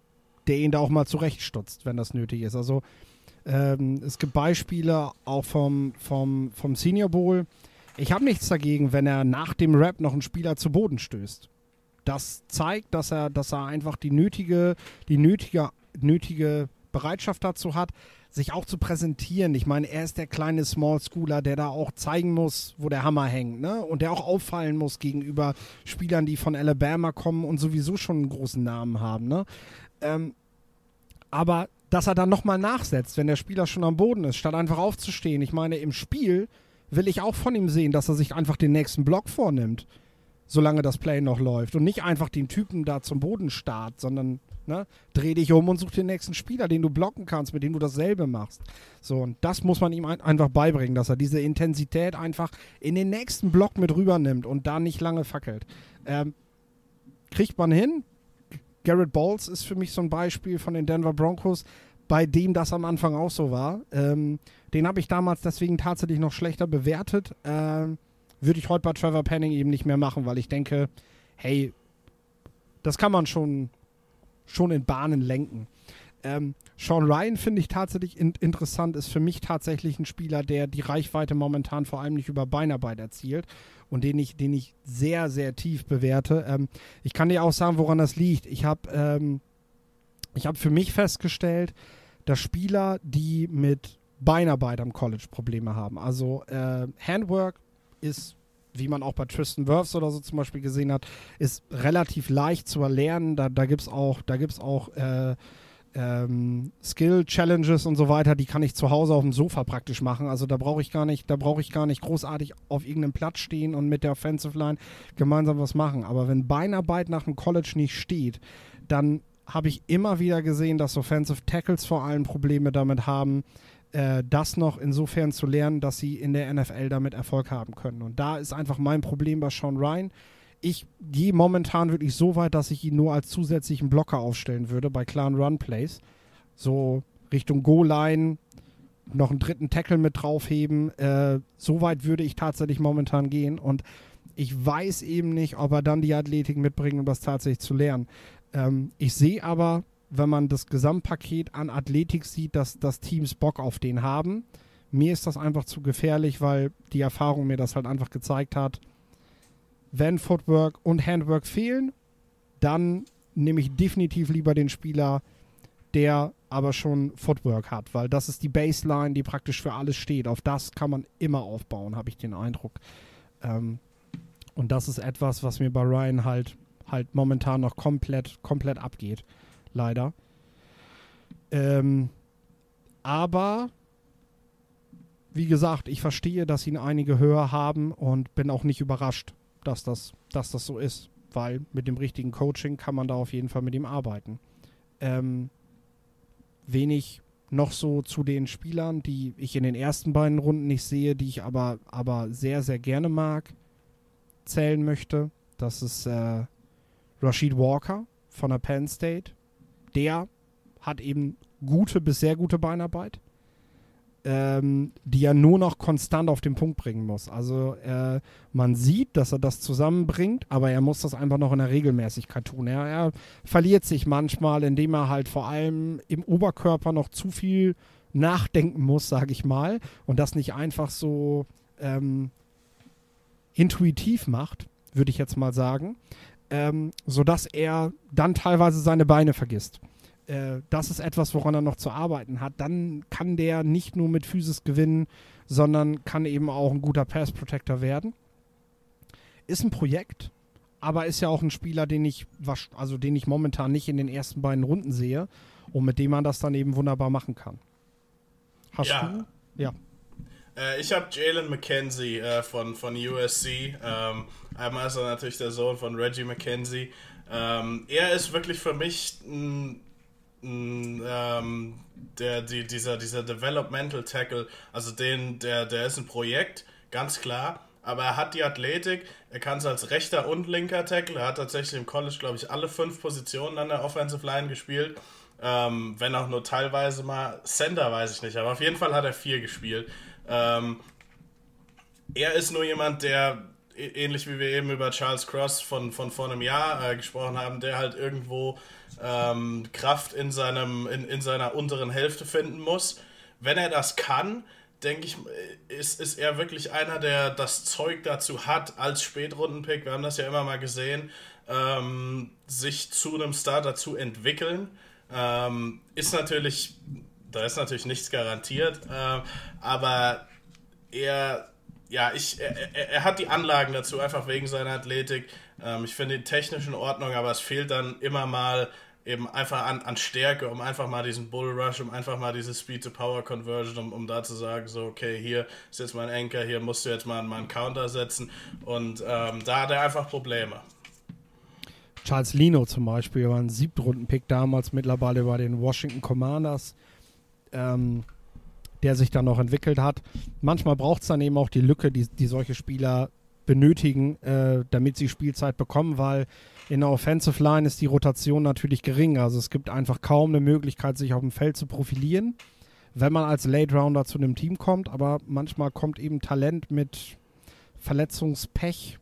der ihn da auch mal zurechtstutzt, wenn das nötig ist. Also ähm, es gibt Beispiele auch vom, vom, vom Senior Bowl. Ich habe nichts dagegen, wenn er nach dem Rap noch einen Spieler zu Boden stößt das zeigt, dass er, dass er einfach die nötige, die nötige, nötige Bereitschaft dazu hat, sich auch zu präsentieren. Ich meine, er ist der kleine Small Schooler, der da auch zeigen muss, wo der Hammer hängt, ne? Und der auch auffallen muss gegenüber Spielern, die von Alabama kommen und sowieso schon einen großen Namen haben, ne? Ähm, aber dass er dann nochmal nachsetzt, wenn der Spieler schon am Boden ist, statt einfach aufzustehen. Ich meine, im Spiel will ich auch von ihm sehen, dass er sich einfach den nächsten Block vornimmt solange das Play noch läuft. Und nicht einfach den Typen da zum Boden starrt, sondern ne, dreh dich um und such den nächsten Spieler, den du blocken kannst, mit dem du dasselbe machst. So, und das muss man ihm ein einfach beibringen, dass er diese Intensität einfach in den nächsten Block mit rübernimmt und da nicht lange fackelt. Ähm, kriegt man hin. Garrett Bowles ist für mich so ein Beispiel von den Denver Broncos, bei dem das am Anfang auch so war. Ähm, den habe ich damals deswegen tatsächlich noch schlechter bewertet. Ähm, Würde ich heute bei Trevor Penning eben nicht mehr machen, weil ich denke, hey, das kann man schon, schon in Bahnen lenken. Ähm, Sean Ryan finde ich tatsächlich in interessant, ist für mich tatsächlich ein Spieler, der die Reichweite momentan vor allem nicht über Beinarbeit erzielt und den ich, den ich sehr, sehr tief bewerte. Ähm, ich kann dir auch sagen, woran das liegt. Ich habe ähm, hab für mich festgestellt, dass Spieler, die mit Beinarbeit am College Probleme haben, also äh, Handwork ist wie man auch bei Tristan Wirfs oder so zum Beispiel gesehen hat, ist relativ leicht zu erlernen. Da, da gibt es auch, da gibt's auch äh, ähm, Skill-Challenges und so weiter, die kann ich zu Hause auf dem Sofa praktisch machen. Also da brauche ich gar nicht, da brauche ich gar nicht großartig auf irgendeinem Platz stehen und mit der Offensive Line gemeinsam was machen. Aber wenn Beinarbeit nach dem College nicht steht, dann habe ich immer wieder gesehen, dass Offensive Tackles vor allem Probleme damit haben, äh, das noch insofern zu lernen, dass sie in der NFL damit Erfolg haben können. Und da ist einfach mein Problem bei Sean Ryan ich gehe momentan wirklich so weit, dass ich ihn nur als zusätzlichen Blocker aufstellen würde bei klaren Run-Plays. So Richtung Goal-Line, noch einen dritten Tackle mit draufheben. Äh, so weit würde ich tatsächlich momentan gehen. Und ich weiß eben nicht, ob er dann die Athletik mitbringt, um das tatsächlich zu lernen. Ähm, ich sehe aber, wenn man das Gesamtpaket an Athletik sieht, dass, dass Teams Bock auf den haben. Mir ist das einfach zu gefährlich, weil die Erfahrung mir das halt einfach gezeigt hat wenn Footwork und Handwork fehlen, dann nehme ich definitiv lieber den Spieler, der aber schon Footwork hat, weil das ist die Baseline, die praktisch für alles steht. Auf das kann man immer aufbauen, habe ich den Eindruck. Ähm, und das ist etwas, was mir bei Ryan halt halt momentan noch komplett komplett abgeht, leider. Ähm, aber wie gesagt, ich verstehe, dass ihn einige höher haben und bin auch nicht überrascht dass das, dass das so ist, weil mit dem richtigen Coaching kann man da auf jeden Fall mit ihm arbeiten. Ähm, wenig noch so zu den Spielern, die ich in den ersten beiden Runden nicht sehe, die ich aber, aber sehr, sehr gerne mag, zählen möchte. Das ist äh, Rashid Walker von der Penn State. Der hat eben gute bis sehr gute Beinarbeit ähm, die er nur noch konstant auf den Punkt bringen muss. Also äh, man sieht, dass er das zusammenbringt, aber er muss das einfach noch in der Regelmäßigkeit tun. Er, er verliert sich manchmal, indem er halt vor allem im Oberkörper noch zu viel nachdenken muss, sage ich mal, und das nicht einfach so ähm, intuitiv macht, würde ich jetzt mal sagen, ähm, sodass er dann teilweise seine Beine vergisst äh, das ist etwas, woran er noch zu arbeiten hat, dann kann der nicht nur mit Physis gewinnen, sondern kann eben auch ein guter Pass Protector werden. Ist ein Projekt, aber ist ja auch ein Spieler, den ich, also den ich momentan nicht in den ersten beiden Runden sehe und mit dem man das dann eben wunderbar machen kann. Hast ja. du? Ja. Äh, ich habe Jalen McKenzie äh, von, von USC. Ähm, einmal ist er natürlich der Sohn von Reggie McKenzie. Ähm, er ist wirklich für mich ein ähm, der, die, dieser, dieser Developmental Tackle, also den, der, der ist ein Projekt, ganz klar, aber er hat die Athletik, er kann es als rechter und linker Tackle, er hat tatsächlich im College, glaube ich, alle fünf Positionen an der Offensive Line gespielt, ähm, wenn auch nur teilweise mal Center, weiß ich nicht, aber auf jeden Fall hat er vier gespielt. Ähm, er ist nur jemand, der ähnlich wie wir eben über Charles Cross von, von vor einem Jahr äh, gesprochen haben, der halt irgendwo ähm, Kraft in, seinem, in, in seiner unteren Hälfte finden muss. Wenn er das kann, denke ich, ist, ist er wirklich einer, der das Zeug dazu hat, als Spätrundenpick, wir haben das ja immer mal gesehen, ähm, sich zu einem Starter zu entwickeln. Ähm, ist natürlich, da ist natürlich nichts garantiert, äh, aber er, ja, ich, er, er, hat die Anlagen dazu, einfach wegen seiner Athletik. Ähm, ich finde ihn technisch in Ordnung, aber es fehlt dann immer mal eben einfach an, an Stärke, um einfach mal diesen Bull Rush, um einfach mal diese Speed-to-Power-Conversion, um, um da zu sagen, so, okay, hier ist jetzt mein Anker, hier musst du jetzt mal, mal einen Counter setzen. Und ähm, da hat er einfach Probleme. Charles Lino zum Beispiel war ein Siebtrunden-Pick damals, mittlerweile bei den Washington Commanders, ähm, der sich dann noch entwickelt hat. Manchmal braucht es dann eben auch die Lücke, die, die solche Spieler benötigen, äh, damit sie Spielzeit bekommen, weil in der Offensive Line ist die Rotation natürlich gering. Also es gibt einfach kaum eine Möglichkeit, sich auf dem Feld zu profilieren, wenn man als Late Rounder zu einem Team kommt. Aber manchmal kommt eben Talent mit Verletzungspech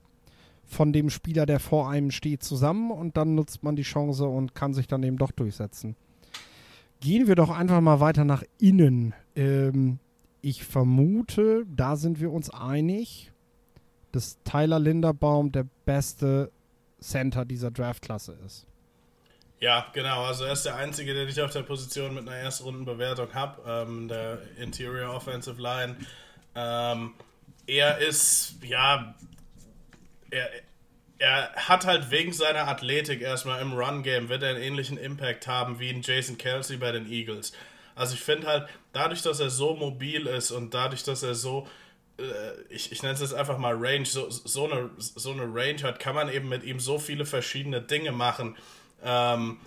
von dem Spieler, der vor einem steht, zusammen und dann nutzt man die Chance und kann sich dann eben doch durchsetzen. Gehen wir doch einfach mal weiter nach innen. Ähm, ich vermute, da sind wir uns einig, dass Tyler Linderbaum der beste Center dieser Draftklasse ist. Ja, genau. Also er ist der Einzige, den ich auf der Position mit einer Erstrundenbewertung habe, ähm, der Interior Offensive Line. Ähm, er ist, ja, er, er hat halt wegen seiner Athletik erstmal im Run-Game, wird er einen ähnlichen Impact haben wie ein Jason Kelsey bei den Eagles. Also ich finde halt, dadurch, dass er so mobil ist und dadurch, dass er so, ich, ich nenne es jetzt einfach mal Range, so, so, eine, so eine Range hat, kann man eben mit ihm so viele verschiedene Dinge machen. Ähm,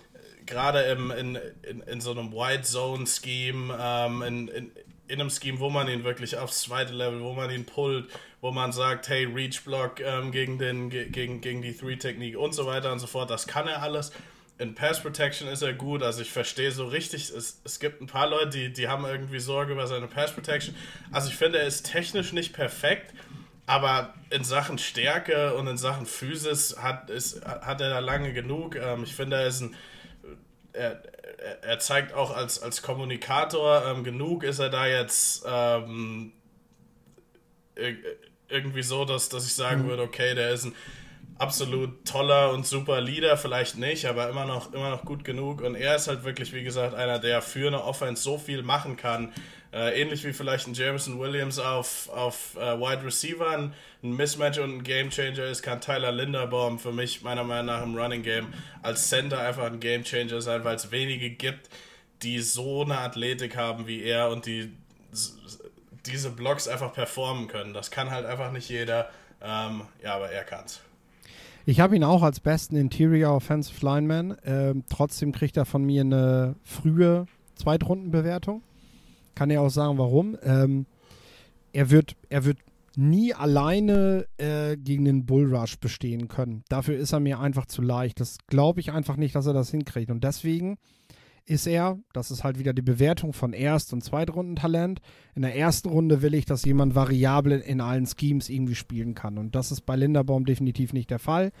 Gerade in, in, in so einem White Zone Scheme, ähm, in, in, in einem Scheme, wo man ihn wirklich aufs zweite Level, wo man ihn pullt, wo man sagt, hey, Reach Block ähm, gegen, den, gegen, gegen die Three-Technik und so weiter und so fort, das kann er alles. In Pass Protection ist er gut, also ich verstehe so richtig, es, es gibt ein paar Leute, die, die haben irgendwie Sorge über seine Pass Protection. Also ich finde, er ist technisch nicht perfekt, aber in Sachen Stärke und in Sachen Physis hat, ist, hat er da lange genug. Ähm, ich finde, er ist ein. Er, er zeigt auch als, als Kommunikator ähm, genug, ist er da jetzt ähm, irgendwie so, dass, dass ich sagen mhm. würde, okay, der ist ein absolut toller und super Leader, vielleicht nicht, aber immer noch, immer noch gut genug. Und er ist halt wirklich, wie gesagt, einer, der für eine Offense so viel machen kann. Äh, ähnlich wie vielleicht ein Jameson Williams auf, auf äh, Wide Receiver ein Mismatch und ein Game Changer ist, kann Tyler Linderbaum für mich meiner Meinung nach im Running Game als Center einfach ein Game Changer sein, weil es wenige gibt, die so eine Athletik haben wie er und die diese Blocks einfach performen können. Das kann halt einfach nicht jeder. Ähm, ja, aber er kann's. Ich habe ihn auch als besten Interior Offensive Lineman. Ähm, trotzdem kriegt er von mir eine frühe Zweitrundenbewertung. Kann ja auch sagen, warum. Ähm, er, wird, er wird nie alleine äh, gegen den Bullrush bestehen können. Dafür ist er mir einfach zu leicht. Das glaube ich einfach nicht, dass er das hinkriegt. Und deswegen ist er, das ist halt wieder die Bewertung von Erst- und Zweitrundentalent. In der ersten Runde will ich, dass jemand variabel in allen Schemes irgendwie spielen kann. Und das ist bei Linderbaum definitiv nicht der Fall.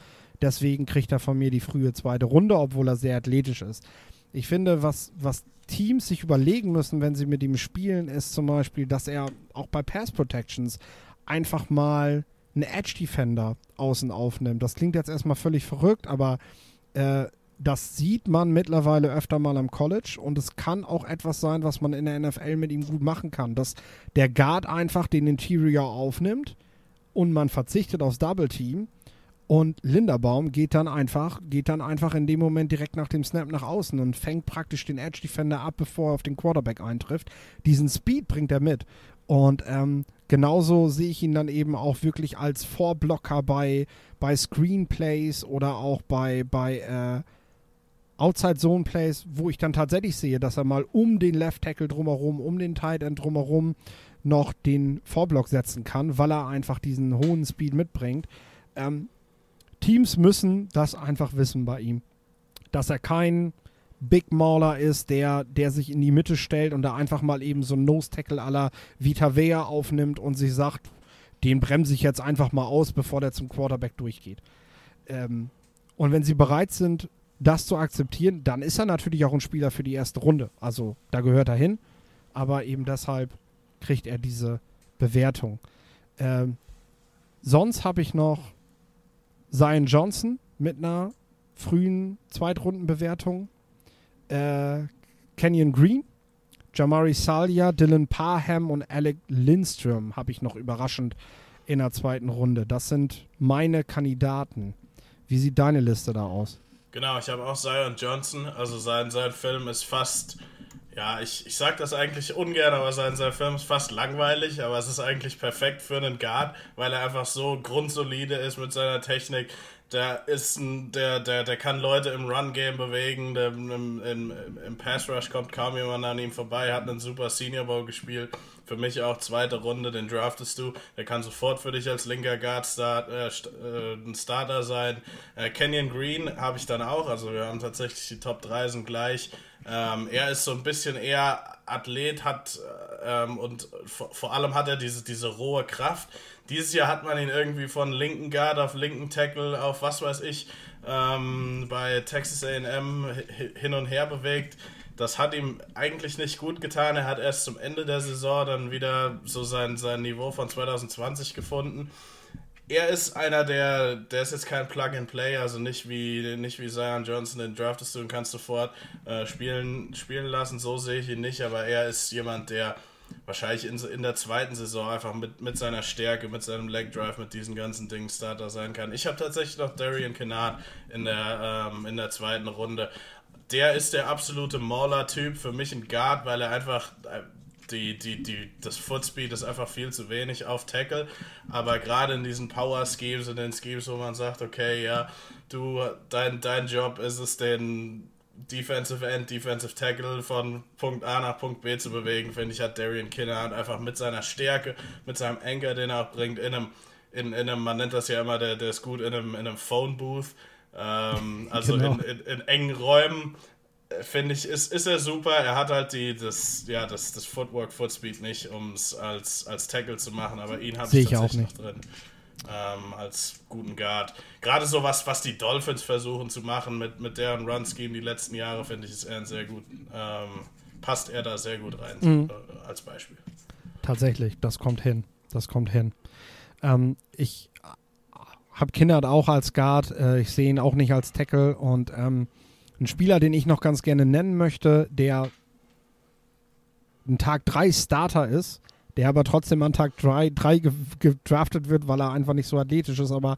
Deswegen kriegt er von mir die frühe zweite Runde, obwohl er sehr athletisch ist. Ich finde, was, was Teams sich überlegen müssen, wenn sie mit ihm spielen, ist zum Beispiel, dass er auch bei Pass Protections einfach mal einen Edge Defender außen aufnimmt. Das klingt jetzt erstmal völlig verrückt, aber äh, das sieht man mittlerweile öfter mal am College und es kann auch etwas sein, was man in der NFL mit ihm gut machen kann, dass der Guard einfach den Interior aufnimmt und man verzichtet aufs Double Team und Linderbaum geht dann einfach, geht dann einfach in dem Moment direkt nach dem Snap nach außen und fängt praktisch den Edge Defender ab, bevor er auf den Quarterback eintrifft. Diesen Speed bringt er mit. Und ähm, genauso sehe ich ihn dann eben auch wirklich als Vorblocker bei, bei Screenplays oder auch bei, bei äh, Outside Zone Plays, wo ich dann tatsächlich sehe, dass er mal um den Left Tackle drumherum, um den Tight End drumherum noch den Vorblock setzen kann, weil er einfach diesen hohen Speed mitbringt. Ähm, Teams müssen das einfach wissen bei ihm, dass er kein Big Mauler ist, der, der sich in die Mitte stellt und da einfach mal eben so ein Nose Tackle aller Vita Vea aufnimmt und sich sagt, den bremse ich jetzt einfach mal aus, bevor der zum Quarterback durchgeht. Ähm, und wenn sie bereit sind, das zu akzeptieren, dann ist er natürlich auch ein Spieler für die erste Runde. Also da gehört er hin, aber eben deshalb kriegt er diese Bewertung. Ähm, sonst habe ich noch Zion Johnson mit einer frühen Zweitrundenbewertung. Äh, Kenyon Green, Jamari Salia, Dylan Parham und Alec Lindstrom habe ich noch überraschend in der zweiten Runde. Das sind meine Kandidaten. Wie sieht deine Liste da aus? Genau, ich habe auch Zion Johnson. Also sein, sein Film ist fast, ja, ich, ich sage das eigentlich ungern, aber sein, sein Film ist fast langweilig, aber es ist eigentlich perfekt für einen Guard, weil er einfach so grundsolide ist mit seiner Technik. Der ist ein, der, der, der kann Leute im Run-Game bewegen, der, im, im, im Pass-Rush kommt kaum jemand an ihm vorbei, hat einen super Senior Bowl gespielt für mich auch zweite Runde, den draftest du. Der kann sofort für dich als linker Guard start, äh, äh, ein Starter sein. Äh, Kenyon Green habe ich dann auch, also wir haben tatsächlich die Top 3 sind gleich. Ähm, er ist so ein bisschen eher Athlet, hat ähm, und vor, vor, allem hat er diese, diese rohe Kraft. Dieses Jahr hat man ihn irgendwie von linken Guard auf linken Tackle auf was weiß ich ähm, bei Texas AM hin und her bewegt. Das hat ihm eigentlich nicht gut getan. Er hat erst zum Ende der Saison dann wieder so sein, sein Niveau von 2020 gefunden er ist einer, der, der ist jetzt kein Plug-and-Play, also nicht wie, nicht wie Zion Johnson, den draftest du und kannst sofort äh, spielen, spielen lassen, so sehe ich ihn nicht, aber er ist jemand, der wahrscheinlich in, in der zweiten Saison einfach mit, mit seiner Stärke, mit seinem Leg Drive, mit diesen ganzen Dingen Starter sein kann. Ich habe tatsächlich noch Darian Kennard in der, ähm, in der zweiten Runde. Der ist der absolute Mauler-Typ, für mich ein Guard, weil er einfach äh, die, die, die, das Footspeed ist einfach viel zu wenig auf Tackle. Aber gerade in diesen Power-Schemes, in den Schemes, wo man sagt, okay, ja, du, dein, dein Job ist es, den Defensive End, Defensive Tackle von Punkt A nach Punkt B zu bewegen, finde ich, hat Darian Kinnard einfach mit seiner Stärke, mit seinem Anker, den er auch bringt, in einem, in, in einem, man nennt das ja immer, der, der ist gut in einem, in einem Phone Booth, ähm, also genau. in, in, in engen Räumen finde ich, ist, ist er super. Er hat halt die, das, ja, das, das Footwork, Footspeed nicht, um es als, als Tackle zu machen, aber ihn habe ich tatsächlich noch drin. Ähm, als guten Guard. Gerade so was, was die Dolphins versuchen zu machen mit, mit deren Run-Scheme die letzten Jahre, finde ich, ist er ein sehr gut, ähm, passt er da sehr gut rein, mhm. äh, als Beispiel. Tatsächlich, das kommt hin. Das kommt hin. Ähm, ich habe Kinder auch als Guard, äh, ich sehe ihn auch nicht als Tackle und ähm, ein Spieler, den ich noch ganz gerne nennen möchte, der ein Tag 3 Starter ist, der aber trotzdem an Tag 3 gedraftet wird, weil er einfach nicht so athletisch ist, aber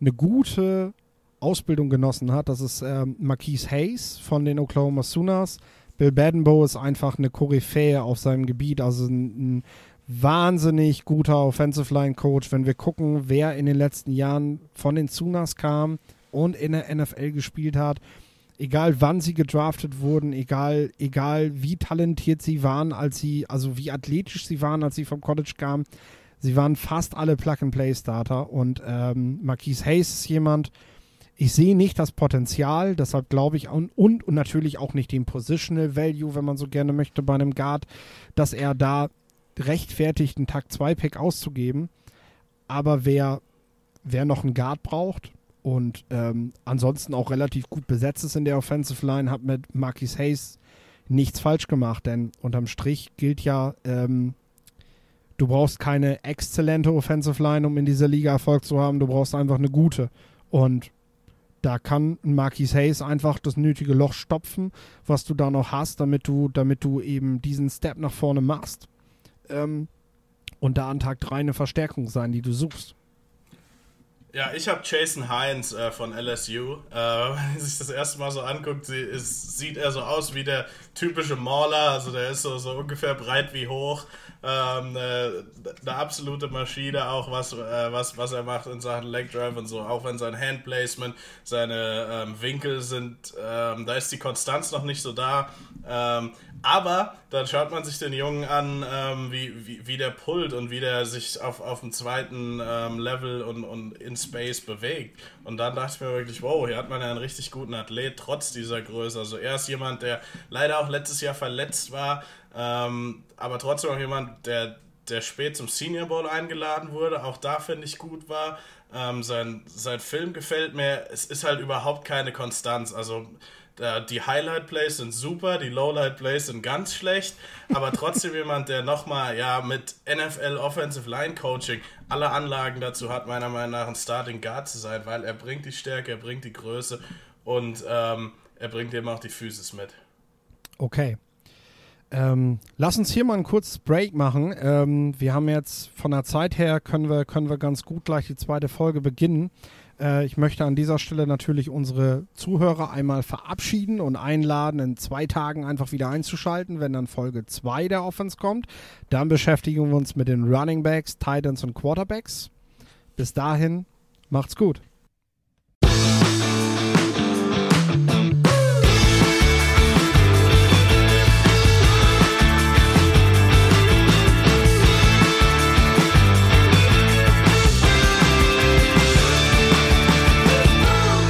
eine gute Ausbildung genossen hat. Das ist ähm, Marquise Hayes von den Oklahoma Sooners. Bill Badenbow ist einfach eine Koryphäe auf seinem Gebiet, also ein, ein wahnsinnig guter Offensive Line Coach. Wenn wir gucken, wer in den letzten Jahren von den Sooners kam und in der NFL gespielt hat, egal wann sie gedraftet wurden, egal, egal wie talentiert sie waren, als sie, also wie athletisch sie waren, als sie vom College kamen, sie waren fast alle Plug-and-Play-Starter und ähm, Marquise Hayes ist jemand, ich sehe nicht das Potenzial, deshalb glaube ich, und, und natürlich auch nicht den Positional Value, wenn man so gerne möchte, bei einem Guard, dass er da rechtfertigt, einen Tag 2 Pick auszugeben. Aber wer, wer noch einen Guard braucht, und ähm, ansonsten auch relativ gut besetzt ist in der Offensive Line, hat mit Marquis Hayes nichts falsch gemacht, denn unterm Strich gilt ja, ähm, du brauchst keine exzellente Offensive Line, um in dieser Liga Erfolg zu haben, du brauchst einfach eine gute. Und da kann Marquis Hayes einfach das nötige Loch stopfen, was du da noch hast, damit du, damit du eben diesen Step nach vorne machst. Ähm, und da an Tag 3 eine Verstärkung sein, die du suchst. Ja, ich habe Jason Hines äh, von LSU. Äh, wenn man sich das erste Mal so anguckt, sie, ist, sieht er so aus wie der typische Mauler. Also der ist so, so ungefähr breit wie hoch. Ähm, eine, eine absolute Maschine, auch was, äh, was, was er macht in Sachen Leg Drive und so. Auch wenn sein Handplacement, seine ähm, Winkel sind, ähm, da ist die Konstanz noch nicht so da. Aber dann schaut man sich den Jungen an, ähm, wie, wie, wie der pullt und wie der sich auf, auf dem zweiten ähm, Level und, und in Space bewegt. Und dann dachte ich mir wirklich, wow, hier hat man ja einen richtig guten Athlet, trotz dieser Größe. Also er ist jemand, der leider auch letztes Jahr verletzt war, ähm, aber trotzdem auch jemand, der, der spät zum Senior Bowl eingeladen wurde, auch da finde ich gut war. Ähm, sein, sein Film gefällt mir. Es ist halt überhaupt keine Konstanz. Also die Highlight Plays sind super, die Lowlight Plays sind ganz schlecht, aber trotzdem jemand, der nochmal ja mit NFL Offensive Line Coaching alle Anlagen dazu hat, meiner Meinung nach ein Starting Guard zu sein, weil er bringt die Stärke, er bringt die Größe und ähm, er bringt eben auch die Physis mit. Okay. Ähm, lass uns hier mal ein kurzes Break machen. Ähm, wir haben jetzt von der Zeit her können wir, können wir ganz gut gleich die zweite Folge beginnen. Äh, ich möchte an dieser Stelle natürlich unsere Zuhörer einmal verabschieden und einladen, in zwei Tagen einfach wieder einzuschalten, wenn dann Folge 2 der Offense kommt. Dann beschäftigen wir uns mit den Running Backs, Titans und Quarterbacks. Bis dahin, macht's gut.